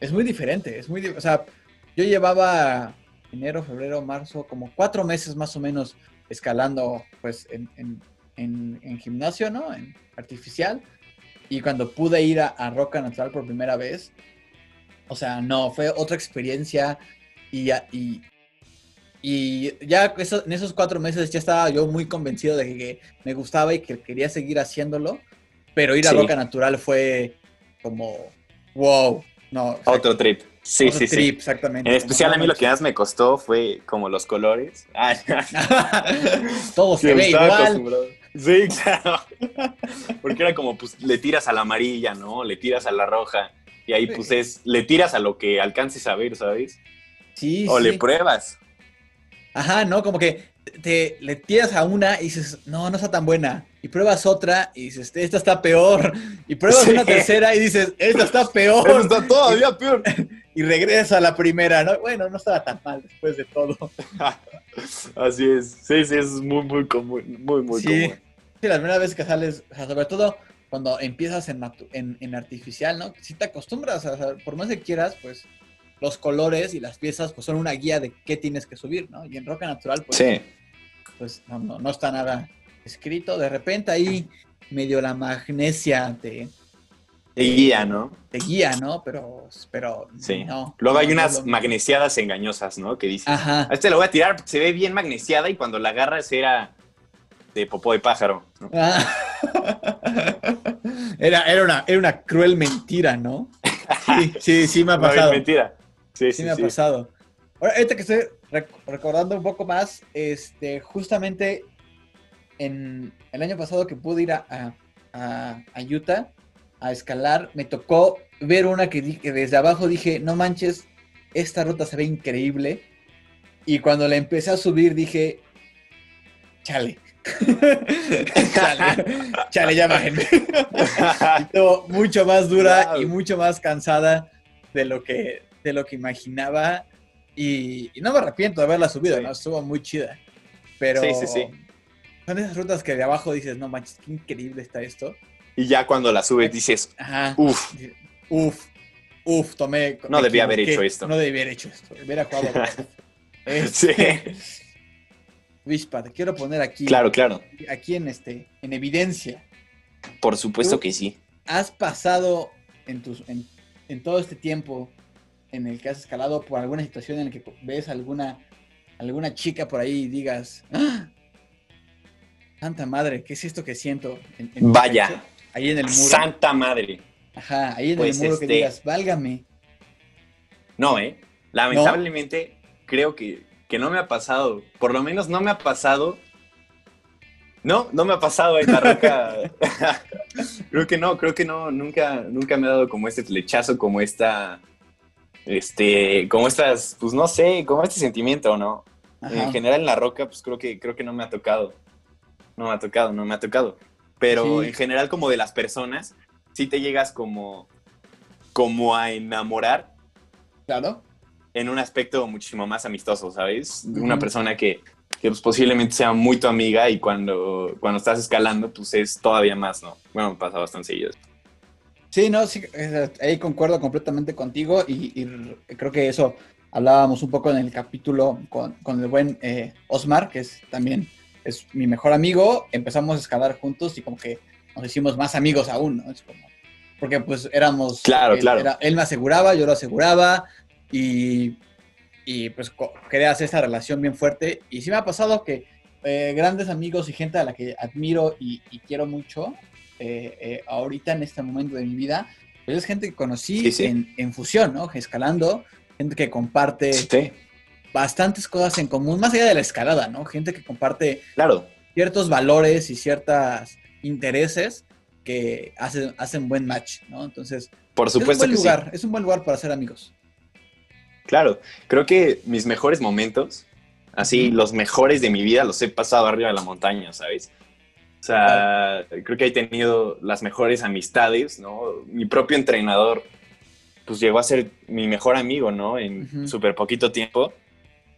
Es muy diferente, es muy... O sea, yo llevaba enero, febrero, marzo, como cuatro meses más o menos escalando, pues, en, gimnasio, ¿no? En artificial. Y cuando pude ir a, roca natural por primera vez, o sea, no, fue otra experiencia y, y, y ya en esos cuatro meses ya estaba yo muy convencido de que me gustaba y que quería seguir haciéndolo. Pero ir a Roca Natural fue como, wow. No, Otro trip. Sí, sí, sí. exactamente. En especial a mí lo que más me costó fue como los colores. Todo se ve igual. Sí, claro. Porque era como, pues, le tiras a la amarilla, ¿no? Le tiras a la roja. Y ahí, pues, es, le tiras a lo que alcances a ver, ¿sabes? Sí, O le pruebas. Ajá, ¿no? Como que te le tiras a una y dices, no, no está tan buena. Y pruebas otra y dices, esta está peor. Y pruebas una tercera y dices, esta está peor. Esta está todavía peor. y regresas a la primera, ¿no? Bueno, no estaba tan mal después de todo. Así es. Sí, sí, es muy, muy común. Muy, muy sí. común. Sí, la primera vez que sales, sobre todo cuando empiezas en, en, artificial, ¿no? Si te acostumbras, o sea, por más que quieras, pues los colores y las piezas pues son una guía de qué tienes que subir, ¿no? Y en roca natural pues, pues no, no, está nada escrito. De repente ahí medio la magnesia te... Te guía, ¿no? Te guía, ¿no? Pero, pero sí. no. Luego hay unas magnesiadas engañosas, ¿no? Que dicen, Ajá. a este lo voy a tirar porque se ve bien magnesiada y cuando la agarras era de popó de pájaro. Ah. era, era, una, era una cruel mentira, ¿no? Sí, sí, sí me ha pasado. mentira. Sí, sí, me ha pasado. Ahora, ahorita que estoy recordando un poco más, este, justamente en el año pasado que pude ir a, a, Utah a escalar, me tocó ver una que, desde abajo dije, no manches, esta ruta se ve increíble. Y cuando la empecé a subir dije, chale. chale, chale, ya bájenme. y mucho más dura y mucho más cansada de lo que, de lo que imaginaba. Y, no me arrepiento de haberla subido, ¿no? Estuvo muy chida. Pero sí, sí, sí. son esas rutas que de abajo dices, no manches, qué increíble está esto. Y ya cuando la subes dices, uff. Uff, uff, tomé. No debía haber hecho esto. No debía haber hecho esto. Hubiera jugado. este, sí. Te quiero poner aquí. Claro, claro. Aquí en este, en evidencia. Por supuesto que sí. ¿Has pasado en, tus, en, en todo este tiempo en el que has escalado por alguna situación en la que ves alguna, alguna chica por ahí y digas, ¡Ah! Santa madre, ¿qué es esto que siento? Vaya. Ahí en el muro. Santa madre. Ajá, ahí en el pues, muro que este digas, válgame. No, ¿eh? Lamentablemente, creo que, que no me ha pasado. Por lo menos no me ha pasado. No, no me ha pasado esta roca. creo que no, creo que no. Nunca, nunca me ha dado como este flechazo, como esta este, como estas, pues no sé, como este sentimiento, ¿no? En general en la roca, pues creo que, creo que no me ha tocado. No me ha tocado, no me ha tocado. Pero en general como de las personas, sí te llegas como, como a enamorar. Claro. En un aspecto muchísimo más amistoso, ¿sabes? Una persona que, que pues, posiblemente sea muy tu amiga y cuando, cuando estás escalando, pues es todavía más, ¿no? Bueno, pasa bastante seguido. Sí, no, sí, ahí concuerdo completamente contigo y, creo que eso hablábamos un poco en el capítulo con, el buen eh, Osmar, que es también es mi mejor amigo. Empezamos a escalar juntos y como que nos hicimos más amigos aún, ¿no? Es como, porque pues éramos... Claro, claro. él me aseguraba, yo lo aseguraba y, y pues creas esa relación bien fuerte. Y sí me ha pasado que eh, grandes amigos y gente a la que admiro y, quiero mucho, eh, eh, ahorita en este momento de mi vida, pues es gente que conocí En, fusión, ¿no? Escalando, gente que comparte bastantes cosas en común, más allá de la escalada, ¿no? Gente que comparte claro. ciertos valores y ciertos intereses que hacen, hacen buen match, ¿no? Entonces, por supuesto es un buen lugar, es un buen lugar para ser amigos. Claro, creo que mis mejores momentos, así los mejores de mi vida, los he pasado arriba de la montaña, ¿sabes? O sea, creo que he tenido las mejores amistades, ¿no? Mi propio entrenador, pues llegó a ser mi mejor amigo, ¿no? En súper poquito tiempo.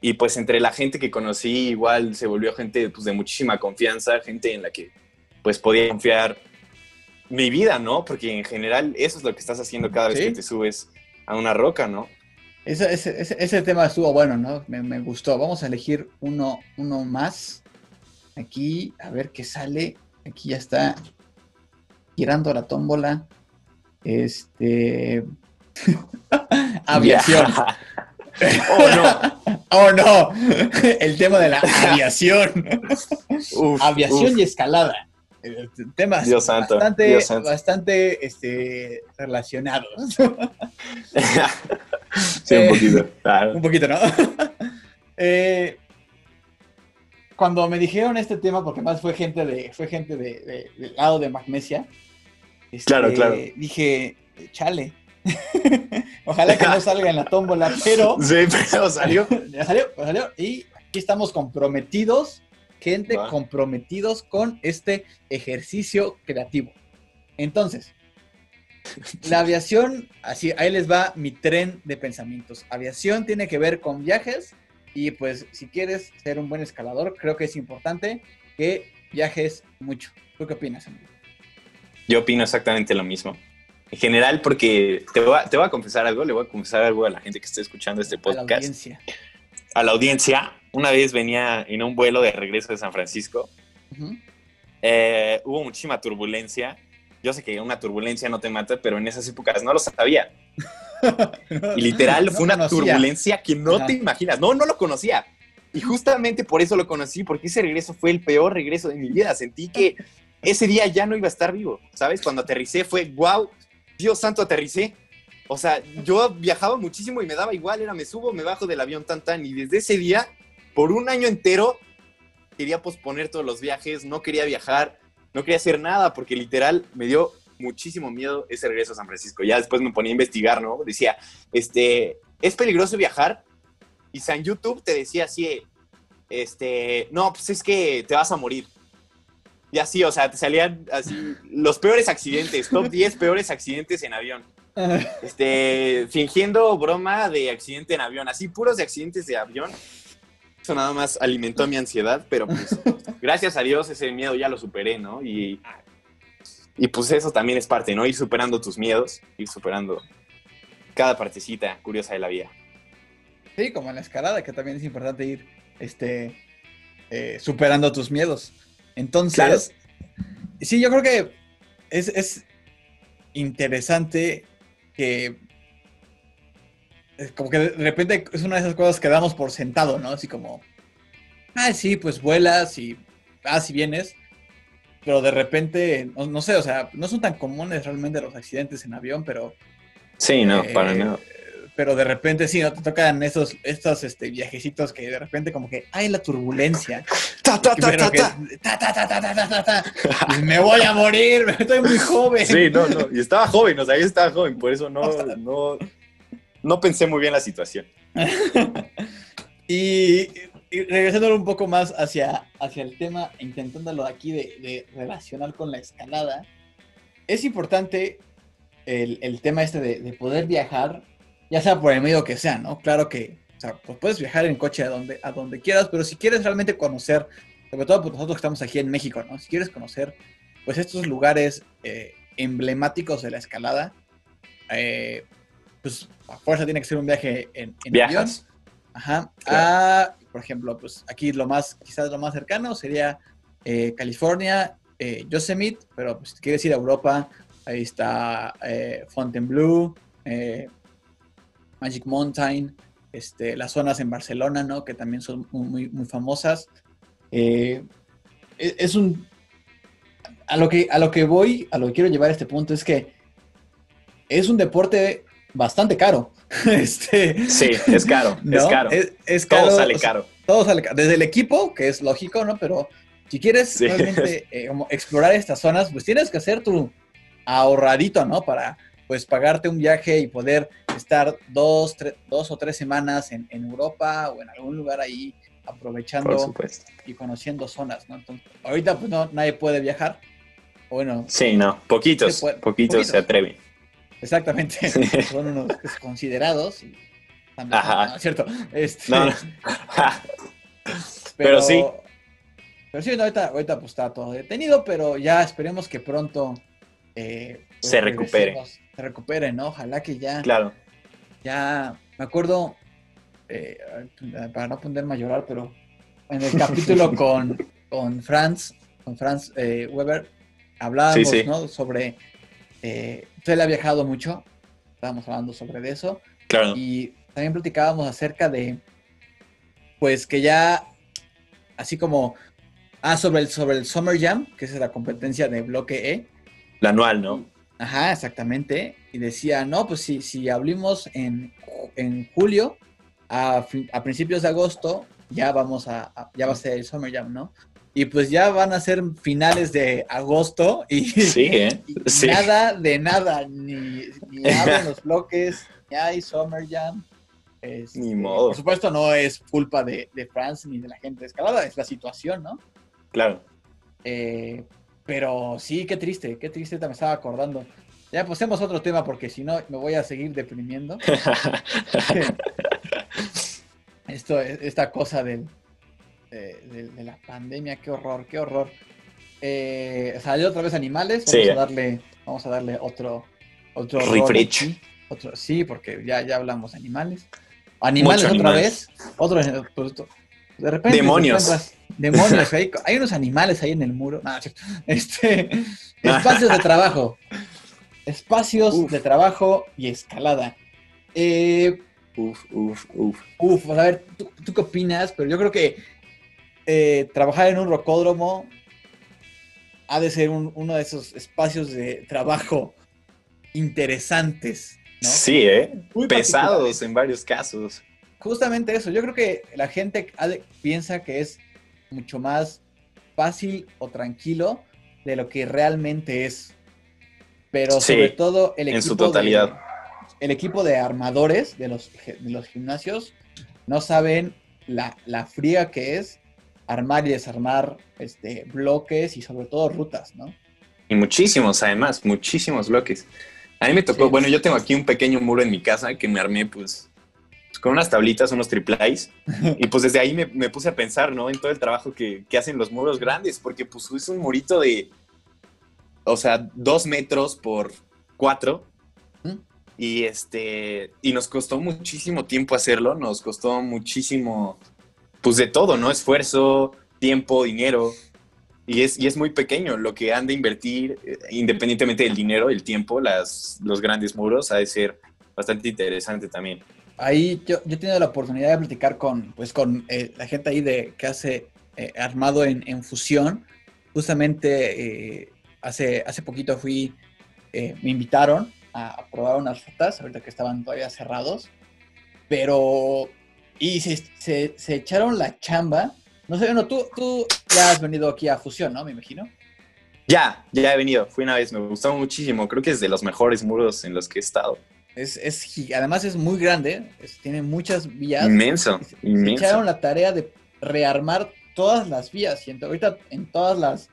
Y pues entre la gente que conocí, igual se volvió gente pues, de muchísima confianza, gente en la que pues podía confiar mi vida, ¿no? Porque en general eso es lo que estás haciendo cada vez que te subes a una roca, ¿no? Ese, ese, tema estuvo bueno, ¿no? Me, gustó. Vamos a elegir uno, uno más. Aquí, a ver qué sale. Aquí ya está girando la tómbola. Este. aviación. oh no. oh no. El tema de la aviación. aviación y escalada. Temas bastante, bastante este, relacionados. sí, un poquito. Un poquito, ¿no? Eh, cuando me dijeron este tema, porque más fue gente de, fue gente de, del lado de Magnesia, este, claro, claro. dije, chale. Ojalá que no salga en la tómbola, pero. Sí, pero salió. salió, salió. Y aquí estamos comprometidos, gente comprometidos con este ejercicio creativo. Entonces, la aviación, así, ahí les va mi tren de pensamientos. Aviación tiene que ver con viajes y pues si quieres ser un buen escalador, creo que es importante que viajes mucho. ¿Tú qué opinas, amigo? Yo opino exactamente lo mismo. En general, porque te voy, a, te voy a confesar algo, le voy a confesar algo a la gente que esté escuchando este podcast. A la audiencia. A la audiencia. Una vez venía en un vuelo de regreso de San Francisco. Eh, hubo muchísima turbulencia yo sé que una turbulencia no te mata, pero en esas épocas no lo sabía. y literal fue una turbulencia que no te imaginas. No, no lo conocía. Y justamente por eso lo conocí, porque ese regreso fue el peor regreso de mi vida. Sentí que ese día ya no iba a estar vivo. ¿Sabes? Cuando aterricé fue, wow, Dios santo, aterricé. O sea, yo viajaba muchísimo y me daba igual, era me subo, me bajo del avión tan tan. Y desde ese día, por un año entero, quería posponer todos los viajes, no quería viajar no quería hacer nada porque literal me dio muchísimo miedo ese regreso a San Francisco. Ya después me ponía a investigar, ¿no? Decía, este, es peligroso viajar. Y San YouTube te decía así, este, no, pues es que te vas a morir. Y así, o sea, te salían así los peores accidentes, top 10 peores accidentes en avión. Este, fingiendo broma de accidente en avión, así puros de accidentes de avión eso nada más alimentó mi ansiedad, pero pues gracias a Dios ese miedo ya lo superé, ¿no? Y, y pues eso también es parte, ¿no? Ir superando tus miedos, ir superando cada partecita curiosa de la vida. Sí, como en la escalada, que también es importante ir este, eh, superando tus miedos. Entonces, sí, yo creo que es, es interesante que como que de repente es una de esas cosas que damos por sentado, ¿no? Así como, ah, sí, pues vuelas y vas y vienes, pero de repente, no, sé, o sea, no son tan comunes realmente los accidentes en avión, pero... Sí, no, para nada. Pero de repente sí, ¿no? Te tocan esos, estos este, viajecitos que de repente como que hay la turbulencia. Ta, ta, ta, ta, ta. Me voy a morir, estoy muy joven. Sí, no, no, y estaba joven, o sea, yo estaba joven, por eso no, no, no pensé muy bien la situación. y, regresándolo un poco más hacia, hacia el tema, intentándolo aquí de, relacionar con la escalada, es importante el, tema este de, poder viajar, ya sea por el medio que sea, ¿no? Claro que, o sea, pues puedes viajar en coche a donde, a donde quieras, pero si quieres realmente conocer, sobre todo nosotros que estamos aquí en México, ¿no? Si quieres conocer, pues estos lugares eh, emblemáticos de la escalada, eh, pues a fuerza tiene que ser un viaje en, avión. Ajá. Ah, por ejemplo, pues aquí lo más, quizás lo más cercano sería eh, California, eh, Yosemite, pero pues, si quieres ir a Europa, ahí está eh, Fontainebleau, eh, Magic Mountain, este, las zonas en Barcelona, ¿no? Que también son muy, muy famosas. eh, e, es un... A lo, que, a lo que voy, a lo que quiero llevar a este punto es que es un deporte bastante caro. Este, sí, es caro, es caro. Es, Todo sale caro. todo sale caro. Desde el equipo, que es lógico, ¿no? Pero si quieres realmente eh, explorar estas zonas, pues tienes que hacer tu ahorradito, ¿no? Para pues pagarte un viaje y poder estar dos, dos o tres semanas en, Europa o en algún lugar ahí aprovechando y conociendo zonas, ¿no? Entonces, ahorita pues no, nadie puede viajar. Bueno. Sí, no, poquitos, poquitos, se atreven. Exactamente, son unos considerados y Ajá. ¿cierto? Este, pero, sí. Pero sí, ahorita, ahorita pues está todo detenido, pero ya esperemos que pronto eh, pues, se recupere. Se recupere, ¿no? Ojalá que ya. Claro. Ya, me acuerdo, eh, para no ponerme a llorar, pero en el capítulo con, con Franz, con Franz eh, Weber, hablábamos, ¿no? Sobre. Eh, él ha viajado mucho, estábamos hablando sobre eso. Claro. Y también platicábamos acerca de. Pues que ya. Así como. Ah, sobre el, sobre el Summer Jam, que es la competencia de bloque E la anual, ¿no? Ajá, exactamente. Y decía, no, pues si, si abrimos en, julio, a, a, principios de agosto, ya vamos a, ya va a ser el Summer Jam, ¿no? Y pues ya van a ser finales de agosto y, sí, ¿eh? nada de nada, ni, ni abren los bloques, ni hay Summer Jam. Este, ni modo. Por supuesto, no es culpa de, de France ni de la gente de escalada, es la situación, ¿no? Claro. Eh, pero sí, qué triste, qué triste, me estaba acordando. Ya pasemos otro tema porque si no me voy a seguir deprimiendo. Esto, esta cosa del, de, la pandemia, qué horror, qué horror. Eh, salió otra vez animales, vamos a darle, vamos a darle otro, otro refresh. Otro, sí, porque ya, ya hablamos animales. Animales otra vez. Otro, pues, de repente. Demonios. demonios. Hay, hay, unos animales ahí en el muro. este, espacios de trabajo. Espacios de trabajo y escalada. Eh, uf, uf, uf. Uf, a ver, ¿tú, qué opinas? Pero yo creo que eh, trabajar en un rocódromo ha de ser uno de esos espacios de trabajo interesantes. ¿no? Sí, ¿eh? Pesados en varios casos justamente eso. Yo creo que la gente piensa que es mucho más fácil o tranquilo de lo que realmente es. Pero sobre todo el equipo. En su totalidad. De, el equipo de armadores de los, los gimnasios no saben la, la, fría que es armar y desarmar este, bloques y sobre todo rutas, ¿no? Y muchísimos, además, muchísimos bloques. A mí me tocó, bueno, yo tengo aquí un pequeño muro en mi casa que me armé, pues, con unas tablitas, unos triplais. y pues desde ahí me, puse a pensar, ¿no? En todo el trabajo que, hacen los muros grandes, porque pues es un murito de, o sea, dos metros por cuatro. Y este, y nos costó muchísimo tiempo hacerlo, nos costó muchísimo, pues de todo, ¿no? Esfuerzo, tiempo, dinero. Y es, y es muy pequeño lo que han de invertir, eh, independientemente del dinero, el tiempo, las, los grandes muros, ha de ser bastante interesante también ahí yo, yo he tenido la oportunidad de platicar con, pues, con eh, la gente ahí de, que hace eh, armado en, fusión. Justamente eh, hace, hace poquito fui, me invitaron a, probar unas rutas, ahorita que estaban todavía cerrados, pero, y se, se, echaron la chamba. No sé, bueno, tú, tú ya has venido aquí a fusión, ¿no? Me imagino. Ya, ya he venido. Fui una vez, me gustó muchísimo. Creo que es de los mejores muros en los que he estado. Es, además es muy grande, tiene muchas vías. Inmenso, se, inmenso. echaron la tarea de rearmar todas las vías. Y ahorita en todas las,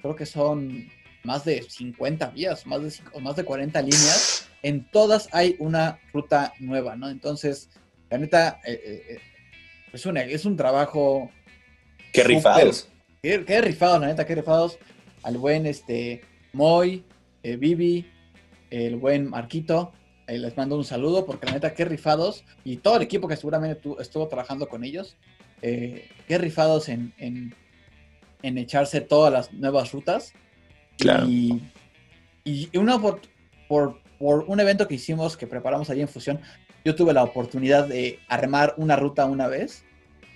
creo que son más de 50 vías, más de, o más de 40 líneas. En todas hay una ruta nueva, ¿no? Entonces, la neta, eh, eh, eh, es, un, es un trabajo... Qué rifados. Qué, qué, rifados, la neta, qué rifados. Al buen este, Moy, Vivi, el buen Marquito les mando un saludo porque la neta, qué rifados. Y todo el equipo que seguramente estuvo trabajando con ellos, eh, qué rifados en, en, echarse todas las nuevas rutas. Claro. Y, y una por, por, un evento que hicimos, que preparamos allí en Fusión, yo tuve la oportunidad de armar una ruta una vez.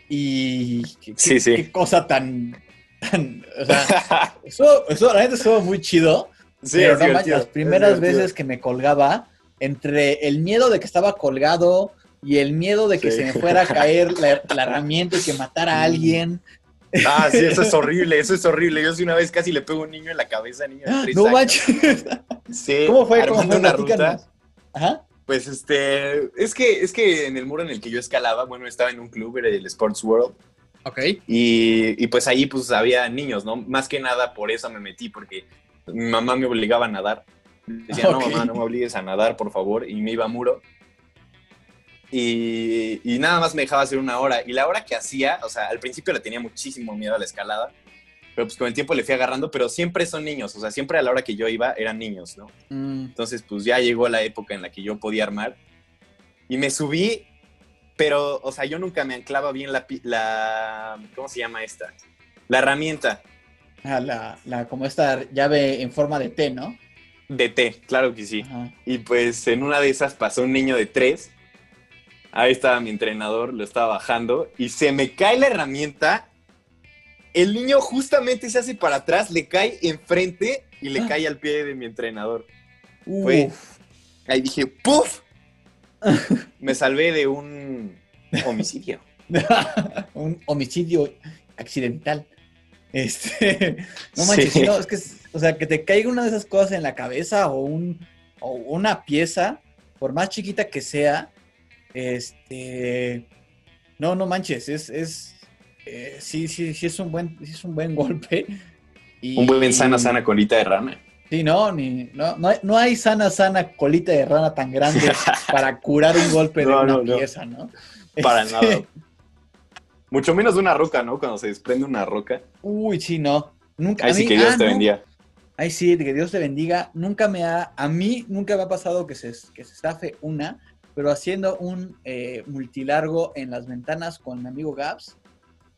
Y qué, Sí, qué- sí. qué cosa tan, tan- o sea, eso, eso la neta estuvo muy chido. Sí, pero no manches, las primeras veces que me colgaba, entre el miedo de que estaba colgado y el miedo de que se me fuera a caer la, la herramienta y que matara a alguien. Ah, sí, eso es horrible, eso es horrible. Yo sí una vez casi le pego a un niño en la cabeza, niño de ¡Ah! tres No años. manches. Sí, ¿Cómo fue? ¿Cómo fue? una ruta. Ajá. Pues este, es que, es que en el muro en el que yo escalaba, bueno, estaba en un club, era el Sports World, Ok. y, y pues ahí pues había niños, ¿no? Más que nada por eso me metí, porque mi mamá me obligaba a nadar. Decía, no, mamá, no me obligues a nadar, por favor, y me iba a muro. Y, y nada más me dejaba hacer una hora. Y la hora que hacía, o sea, al principio le tenía muchísimo miedo a la escalada, pero pues con el tiempo le fui agarrando, pero siempre son niños, o sea, siempre a la hora que yo iba eran niños, ¿no? Mm, Entonces, pues ya llegó la época en la que yo podía armar. Y me subí, pero, o sea, yo nunca me anclaba bien la, la ¿cómo se llama esta? La herramienta ah, la, la, como esta llave en forma de T, ¿no? de T, claro que sí. Ajá. Y pues en una de esas pasó un niño de tres. Ahí estaba mi entrenador, lo estaba bajando y se me cae la herramienta. El niño justamente se hace para atrás, le cae enfrente y le Ah. cae al pie de mi entrenador. Fue-. Ahí dije, ¡puf! Me salvé de un homicidio. un homicidio accidental. Este, no manches, Sí. no, es que, o sea, que te caiga una de esas cosas en la cabeza o, un, o una pieza, por más chiquita que sea, este, no, no manches, es, es, eh, sí, sí, sí es un buen, sí es un buen golpe. Y- Un buen sana, sana colita de rana. Sí, no, ni, no, no, hay, no hay sana, sana colita de rana tan grande para curar un golpe de No, una no, pieza, ¿no? Para Este, nada. Mucho menos de una roca, ¿no? Cuando se desprende una roca. Uy, sí, no. Nunca, Ahí sí mí- que Dios ah, te no. bendiga. Ay, sí, que Dios te bendiga. Nunca me ha, a mí nunca me ha pasado que se, que se estafe una, pero haciendo un eh, multilargo en las ventanas con mi amigo Gabs,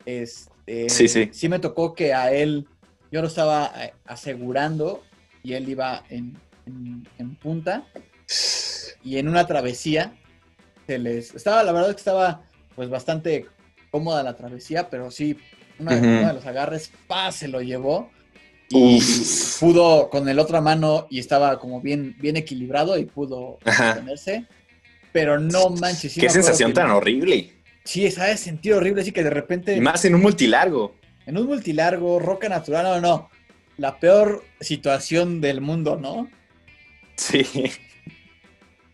este, Sí, sí. me tocó que a él, yo lo estaba eh, asegurando y él iba en, en- en punta y en una travesía se les, estaba, la verdad es que estaba pues bastante cómoda la travesía, pero sí, una- uno de los agarres, pa, se lo llevó y Uf. pudo con el otra mano y estaba como bien, bien equilibrado y pudo Ajá. Pero no manches. sí Qué sensación tan horrible. Sí, ¿sabes? Sentir horrible, así que de repente Y más en un multilargo. en un multilargo, roca natural, no, no. La peor situación del mundo, ¿no? Sí.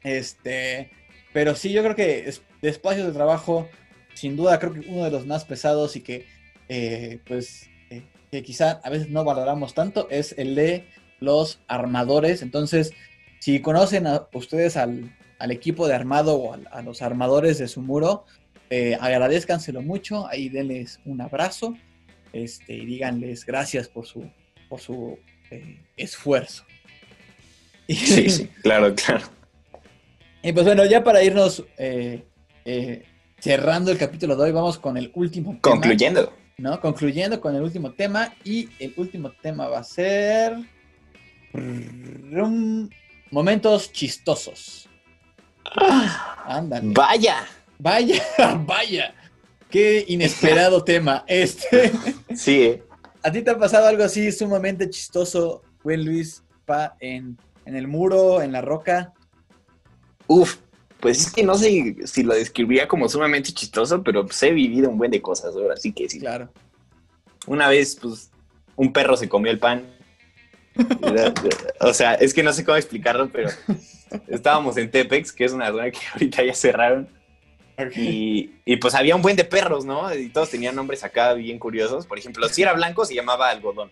Este, pero sí, yo creo que es- de espacios de trabajo, sin duda, creo que uno de los más pesados y que, eh, pues, eh, que quizá a veces no valoramos tanto es el de los armadores. Entonces, si conocen a ustedes al, al equipo de armado o a, los armadores de su muro, eh, agradezcanselo mucho, ahí denles un abrazo, este, y díganles gracias por su, por su eh, esfuerzo. Sí, sí. Claro, claro. y pues bueno, ya para irnos eh, eh, cerrando el capítulo de hoy, vamos con el último tema. Concluyendo. ¿no? Concluyendo con el último tema. Y el último tema va a ser. Rum, Momentos chistosos. Ándale. Vaya. Vaya, vaya. Qué inesperado tema. Este. Sí, ¿eh? ¿A ti te ha pasado algo así sumamente chistoso, buen Luis, pa, en, en el muro, en la roca? Uf, pues es que no sé si lo describiría como sumamente chistoso, pero pues he vivido un buen de cosas ahora, sí que sí. Claro. Una vez, pues, un perro se comió el pan. O sea, es que no sé cómo explicarlo, pero estábamos en Tepex, que es una zona que ahorita ya cerraron, y, y, pues había un buen de perros, ¿no? Y todos tenían nombres acá bien curiosos. Por ejemplo, si era blanco se llamaba algodón.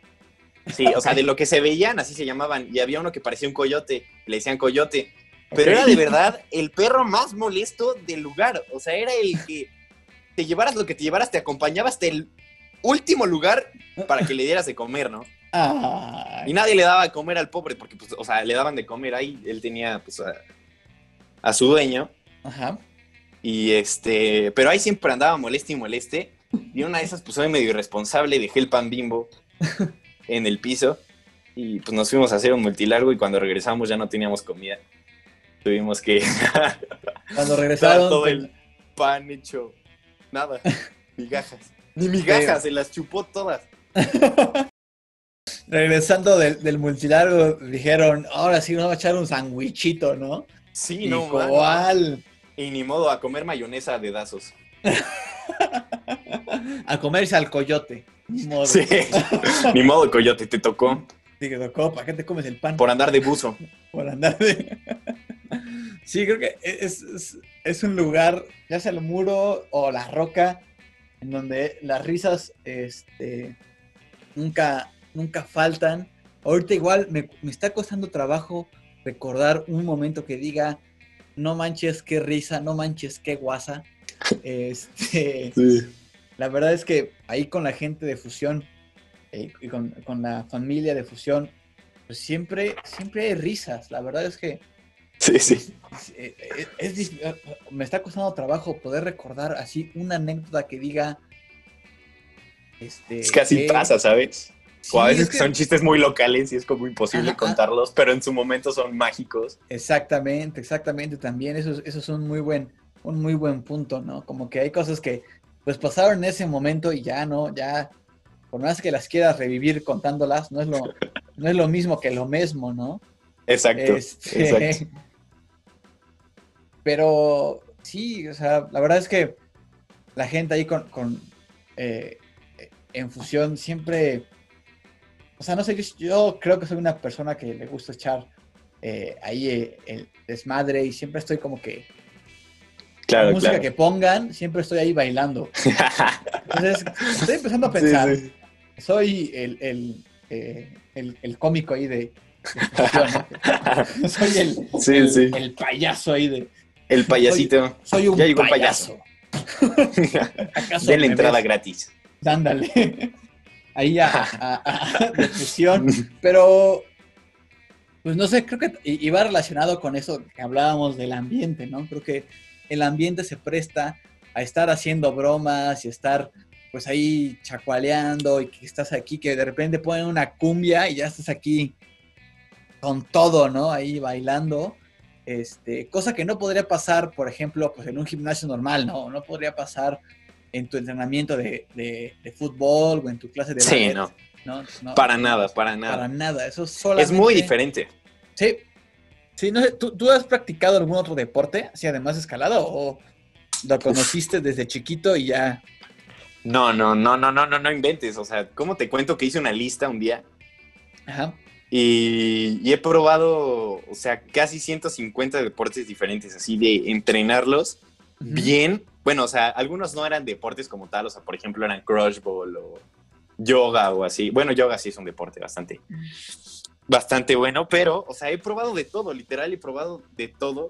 Sí, o sea, de lo que se veían, así se llamaban. Y había uno que parecía un coyote, le decían coyote. Pero era de verdad el perro más molesto del lugar. O sea, era el que te llevaras lo que te llevaras, te acompañaba hasta el último lugar para que le dieras de comer, ¿no? Ay, Y nadie le daba de comer al pobre, porque, pues, o sea, le daban de comer ahí. Él tenía, pues, a, a su dueño. Ajá. Y este, pero ahí siempre andaba moleste y moleste. Y una de esas, pues, soy medio irresponsable, dejé el pan bimbo en el piso. Y pues nos fuimos a hacer un multilargo y cuando regresamos ya no teníamos comida. Tuvimos que Cuando regresaron, todo el pan hecho. Nada. Migajas. Ni migajas, se las chupó todas. Regresando del, del multilargo, dijeron, ahora sí nos va a echar un sandwichito, ¿no? Sí, ¿Y no, cuál? Y ni modo, a comer mayonesa a dedazos. A comerse al coyote. Ni modo. Sí. ni modo, coyote, te tocó. Sí, que tocó, ¿para qué te comes el pan? Por andar de buzo. Por andar de... Sí, creo que es, es, es un lugar, ya sea el muro o la roca, en donde las risas este, nunca, nunca faltan. Ahorita igual me, me está costando trabajo recordar un momento que diga, no manches qué risa, no manches qué guasa. Este, Sí. la verdad es que ahí con la gente de Fusión eh, y con, con la familia de Fusión, pues siempre, siempre hay risas. La verdad es que Sí, sí. es- es me está costando trabajo poder recordar así una anécdota que diga. Este, Es que así que- pasa, ¿sabes? Sí, o a veces es que que- son chistes muy locales y es como imposible Ajá. contarlos, pero en su momento son mágicos. Exactamente, exactamente. También eso, es- eso es un muy buen, un muy buen punto, ¿no? Como que hay cosas que pues pasaron en ese momento y ya no, ya, por más que las quieras revivir contándolas, no es lo, no es lo mismo que lo mismo, ¿no? Exacto. Este, Exacto. Pero sí, o sea, la verdad es que la gente ahí con, con, eh, en fusión siempre, o sea, no sé, yo, yo creo que soy una persona que le gusta echar eh, ahí eh, el desmadre y siempre estoy como que la Claro, música claro. que pongan, siempre estoy ahí bailando. Entonces, estoy empezando a pensar, sí. soy el, el, eh, el- el cómico ahí de. Soy el, Sí, el- payaso ahí de, El payasito. soy un Ya payaso. ¿Acaso Denle me entrada ves? gratis. Dándale. Ahí a, a- a- de fusión. Pero, pues no sé, creo que iba relacionado con eso que hablábamos del ambiente, ¿no? Creo que el ambiente se presta a estar haciendo bromas y estar pues ahí chacualeando y que estás aquí, que de repente ponen una cumbia y ya estás aquí con todo, ¿no? Ahí bailando. Este, cosa que no podría pasar, por ejemplo, pues en un gimnasio normal, ¿no? No podría pasar en tu entrenamiento de, de- de fútbol o en tu clase de Sí, ballet, no. ¿no? No, Para nada, para nada. Para nada. Eso Es solamente... muy diferente. Sí. Sí, no sé, ¿tú, tú has practicado algún otro deporte, así además de escalada, o lo conociste desde chiquito y ya? No, no, no, no, no, no, no inventes. O sea, ¿cómo te cuento que hice una lista un día? Ajá. Y, y he probado, o sea, casi 150 deportes diferentes, así de entrenarlos bien. Bueno, o sea, algunos no eran deportes como tal, o sea, por ejemplo, eran crush ball o yoga o así. Bueno, yoga sí es un deporte bastante, bastante bueno, pero, o sea, he probado de todo, literal, he probado de todo.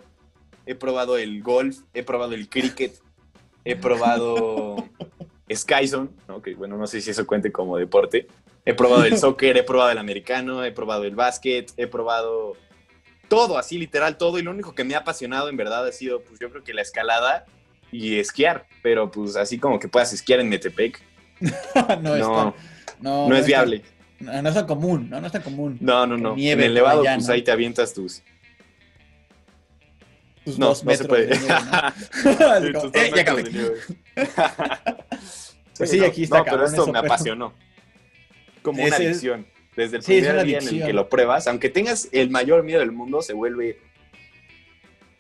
He probado el golf, he probado el cricket, he probado Skyzone, ¿no? que bueno, no sé si eso cuente como deporte. He probado el soccer, he probado el americano, he probado el básquet, he probado todo, así literal todo. Y lo único que me ha apasionado en verdad ha sido, pues yo creo que la escalada y esquiar. Pero pues así como que puedas esquiar en Metepec, no, es no, tan- no, no es viable. no, no es tan común, ¿no? No es tan común. No, no, no. Nieve en el Nevado, por allá, pues ahí te avientas tus... Tus No, dos no se metros puede. de nieve, "Eh, ya metros acabé". Pues sí, aquí está No, pero esto eso, me pero- apasionó. Como una es- adicción. Desde el Sí, es primer día en el que lo pruebas, aunque tengas el mayor miedo del mundo, se vuelve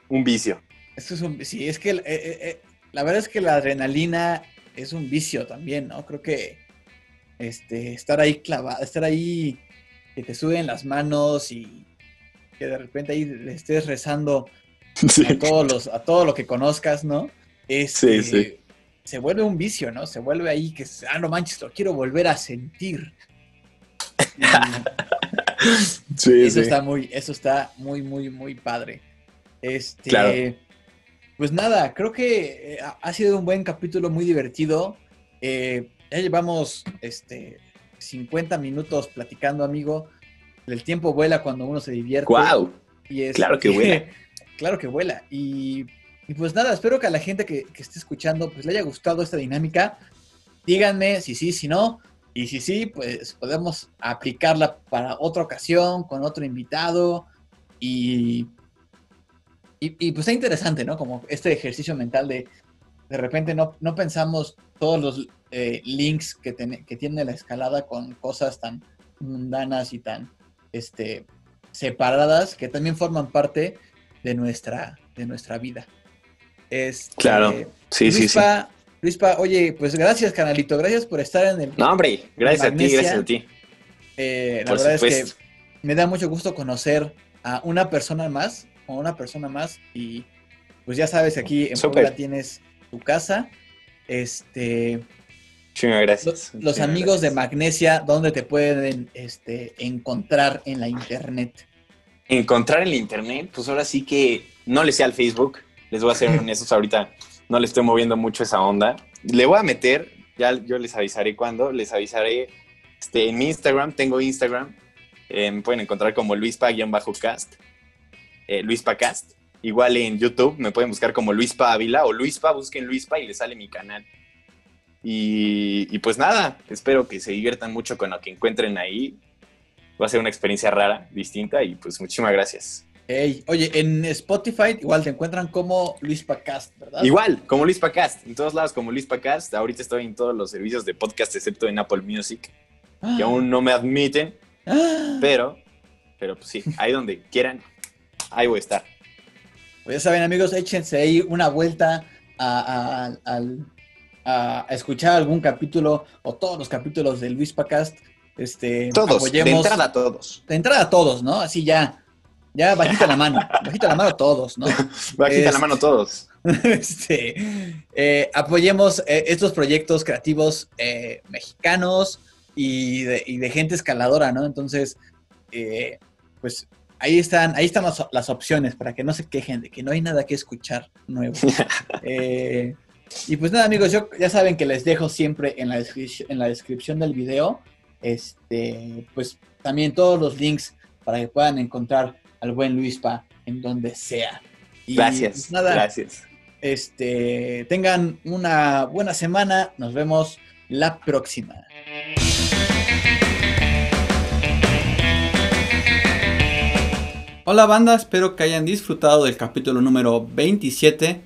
un vicio. Esto es un, sí, es que eh, eh, eh, la verdad es que la adrenalina es un vicio también, ¿no? Creo que este, estar ahí clavado, estar ahí que te suben las manos y que de repente ahí le estés rezando a todos los, a todo lo que conozcas, ¿no? Este, Sí, sí. Se vuelve un vicio, ¿no? Se vuelve ahí que, ah, no manches, lo quiero volver a sentir. Sí, eso está muy, eso está muy, muy, muy padre. Este, Claro. Pues nada, creo que eh, ha- sido un buen capítulo, muy divertido. Eh, ya llevamos este, 50 minutos platicando, amigo. El tiempo vuela cuando uno se divierte. ¡Guau! Y es- Claro que vuela. claro que vuela. Y, y pues nada, espero que a la gente que, que esté escuchando pues le haya gustado esta dinámica. Díganme si sí, si no. Y si sí, pues podemos aplicarla para otra ocasión, con otro invitado. Y, y, y, pues está interesante, ¿no? Como este ejercicio mental de de repente no, no pensamos todos los eh, links que, que tiene la escalada con cosas tan mundanas y tan este, separadas que también forman parte de nuestra, de nuestra vida. Este, claro, sí, sí, sí. Luispa, oye, pues gracias, canalito, gracias por estar en el. No, hombre, gracias a ti, gracias a ti. Eh, la verdad es que me da mucho gusto conocer a una persona más, a una persona más, y pues ya sabes, aquí en Puebla tienes tu casa. Este. Muchas gracias. Los, amigos de Magnesia, ¿dónde te pueden este, encontrar en la internet? Encontrar en la internet, pues ahora sí que no les sea al Facebook, les voy a ser honestos ahorita, no le estoy moviendo mucho esa onda. Le voy a meter, ya yo les avisaré cuándo, les avisaré este, en mi Instagram, tengo Instagram, eh, me pueden encontrar como luispa-cast, eh, luispa-cast. Igual en YouTube me pueden buscar como Luispa Ávila o Luispa, busquen Luispa y les sale mi canal. Y, pues nada, espero que se diviertan mucho con lo que encuentren ahí. Va a ser una experiencia rara, distinta y pues muchísimas gracias. oye, en Spotify igual te encuentran como Luis Pacast, ¿verdad? Igual, como Luis Pacast, en todos lados como Luis Pacast. Ahorita estoy en todos los servicios de podcast excepto en Apple Music, que ah. aún no me admiten, ah. pero, pero pues sí, ahí donde quieran, ahí voy a estar. Pues ya saben, amigos, échense ahí una vuelta a, escuchar algún capítulo o todos los capítulos del Luis Pacast. Este, todos, de entrada a todos. De entrada a todos, ¿no? Así ya, ya bajita la mano, bajita la mano todos, ¿no? bajita la mano todos. Este, eh, apoyemos eh, estos proyectos creativos eh, mexicanos y de, y de, gente escaladora, ¿no? Entonces, pues ahí están, ahí están las, opciones para que no se quejen de que no hay nada que escuchar nuevo. Eh, y pues nada, amigos, yo, ya saben que les dejo siempre en la, en la descripción del video, este, pues también todos los links para que puedan encontrar al buen Luispa en donde sea. gracias. Pues gracias. Este, tengan una buena semana. Nos vemos la próxima. Hola banda, espero que hayan disfrutado del capítulo número 27.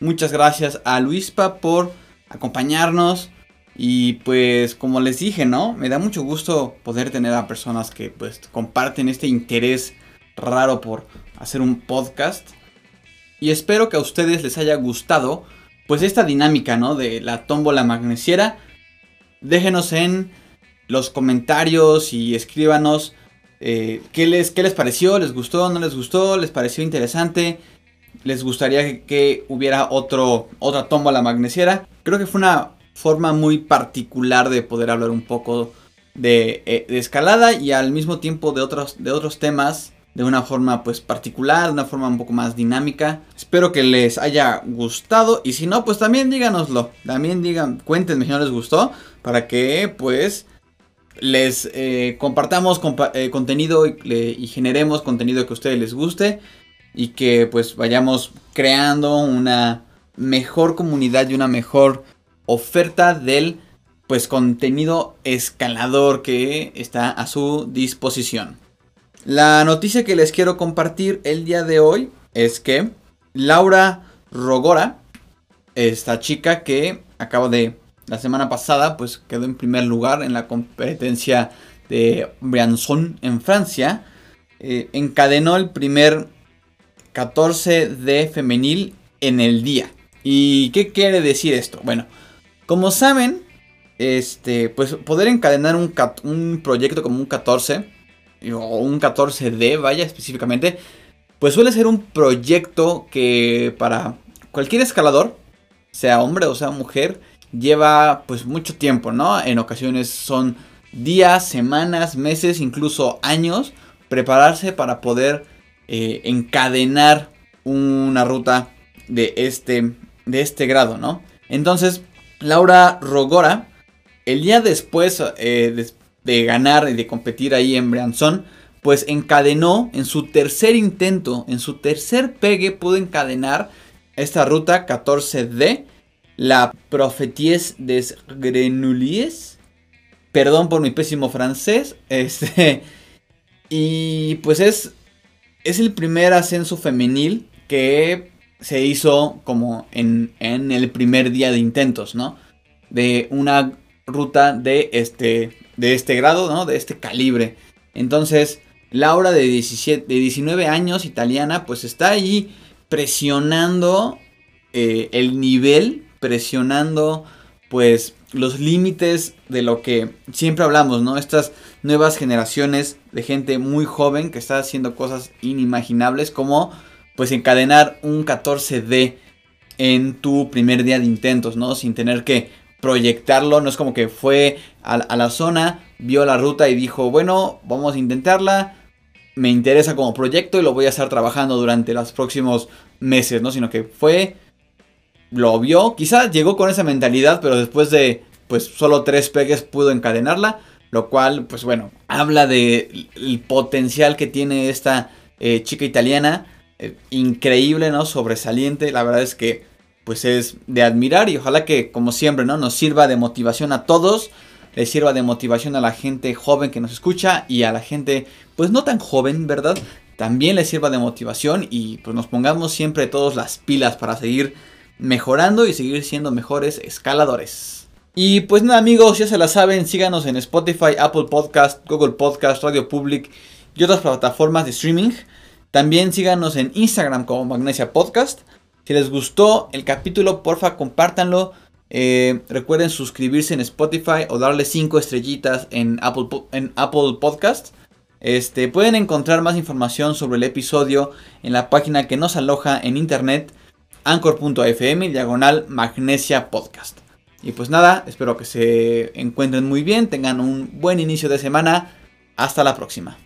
Muchas gracias a Luispa por acompañarnos. Y pues como les dije, ¿no? Me da mucho gusto poder tener a personas que pues comparten este interés raro por hacer un podcast. Y espero que a ustedes les haya gustado pues esta dinámica, ¿no? De la tómbola magnesiera. Déjenos en los comentarios y escríbanos eh, ¿qué, les, ¿Qué les pareció? ¿Les gustó? ¿No les gustó? ¿Les pareció interesante? ¿Les gustaría que, hubiera otro, otra tómbola magnesiera? Creo que fue una forma muy particular de poder hablar un poco de, eh, escalada y al mismo tiempo de otros, de otros temas de una forma pues particular, de una forma un poco más dinámica. Espero que les haya gustado y si no pues también díganoslo, también digan, cuéntenme si no les gustó para que pues les eh, compartamos eh, contenido y, generemos contenido que a ustedes les guste y que pues vayamos creando una mejor comunidad y una mejor oferta del pues contenido escalador que está a su disposición. La noticia que les quiero compartir el día de hoy es que Laura Rogora, esta chica que acabo de la semana pasada pues quedó en primer lugar en la competencia de Briançon en Francia. Eh, encadenó el primer 14 de femenil en el día. ¿Y qué quiere decir esto? Bueno, como saben, este, pues poder encadenar un, un proyecto como un 14 o un 14D, vaya específicamente, pues suele ser un proyecto que para cualquier escalador, sea hombre o sea mujer, lleva pues mucho tiempo, ¿no? En ocasiones son días, semanas, meses, incluso años prepararse para poder eh, encadenar una ruta de este, de este grado, ¿no? Entonces, Laura Rogora, el día después eh, de, de, ganar y de competir ahí en Brianzón, pues encadenó en su tercer intento, en su tercer pegue, pudo encadenar esta ruta 14D la Profeties des Grenouilles. Perdón por mi pésimo francés. Este, y pues es, es el primer ascenso femenil que se hizo como en, en el primer día de intentos, ¿no? De una ruta de este, de este grado, ¿no? De este calibre. Entonces, Laura de, 17, de 19 años, italiana, pues está ahí presionando eh, el nivel, presionando pues los límites de lo que siempre hablamos, ¿no? Estas nuevas generaciones de gente muy joven que está haciendo cosas inimaginables como pues encadenar un 14D en tu primer día de intentos, ¿no? Sin tener que proyectarlo, no es como que fue a, a la zona, vio la ruta y dijo, bueno, vamos a intentarla, me interesa como proyecto y lo voy a estar trabajando durante los próximos meses, ¿no? Sino que fue, lo vio, quizás llegó con esa mentalidad, pero después de pues solo tres pegues pudo encadenarla, lo cual, pues bueno, habla de el potencial que tiene esta eh, chica italiana, eh, increíble, ¿no? Sobresaliente, la verdad es que pues es de admirar y ojalá que como siempre, ¿no? Nos sirva de motivación a todos le sirva de motivación a la gente joven que nos escucha y a la gente pues no tan joven, ¿verdad? También le sirva de motivación y pues nos pongamos siempre todos las pilas para seguir mejorando y seguir siendo mejores escaladores. Y pues nada amigos, ya se la saben, síganos en Spotify, Apple Podcast, Google Podcast, Radio Public y otras plataformas de streaming. También síganos en Instagram como Magnesia Podcast. Si les gustó el capítulo, porfa, compártanlo eh, recuerden suscribirse en Spotify o darle 5 estrellitas en Apple, en Apple Podcast. Este, pueden encontrar más información sobre el episodio en la página que nos aloja en internet anchor.fm diagonal magnesia podcast. Y pues nada, espero que se encuentren muy bien, tengan un buen inicio de semana. Hasta la próxima.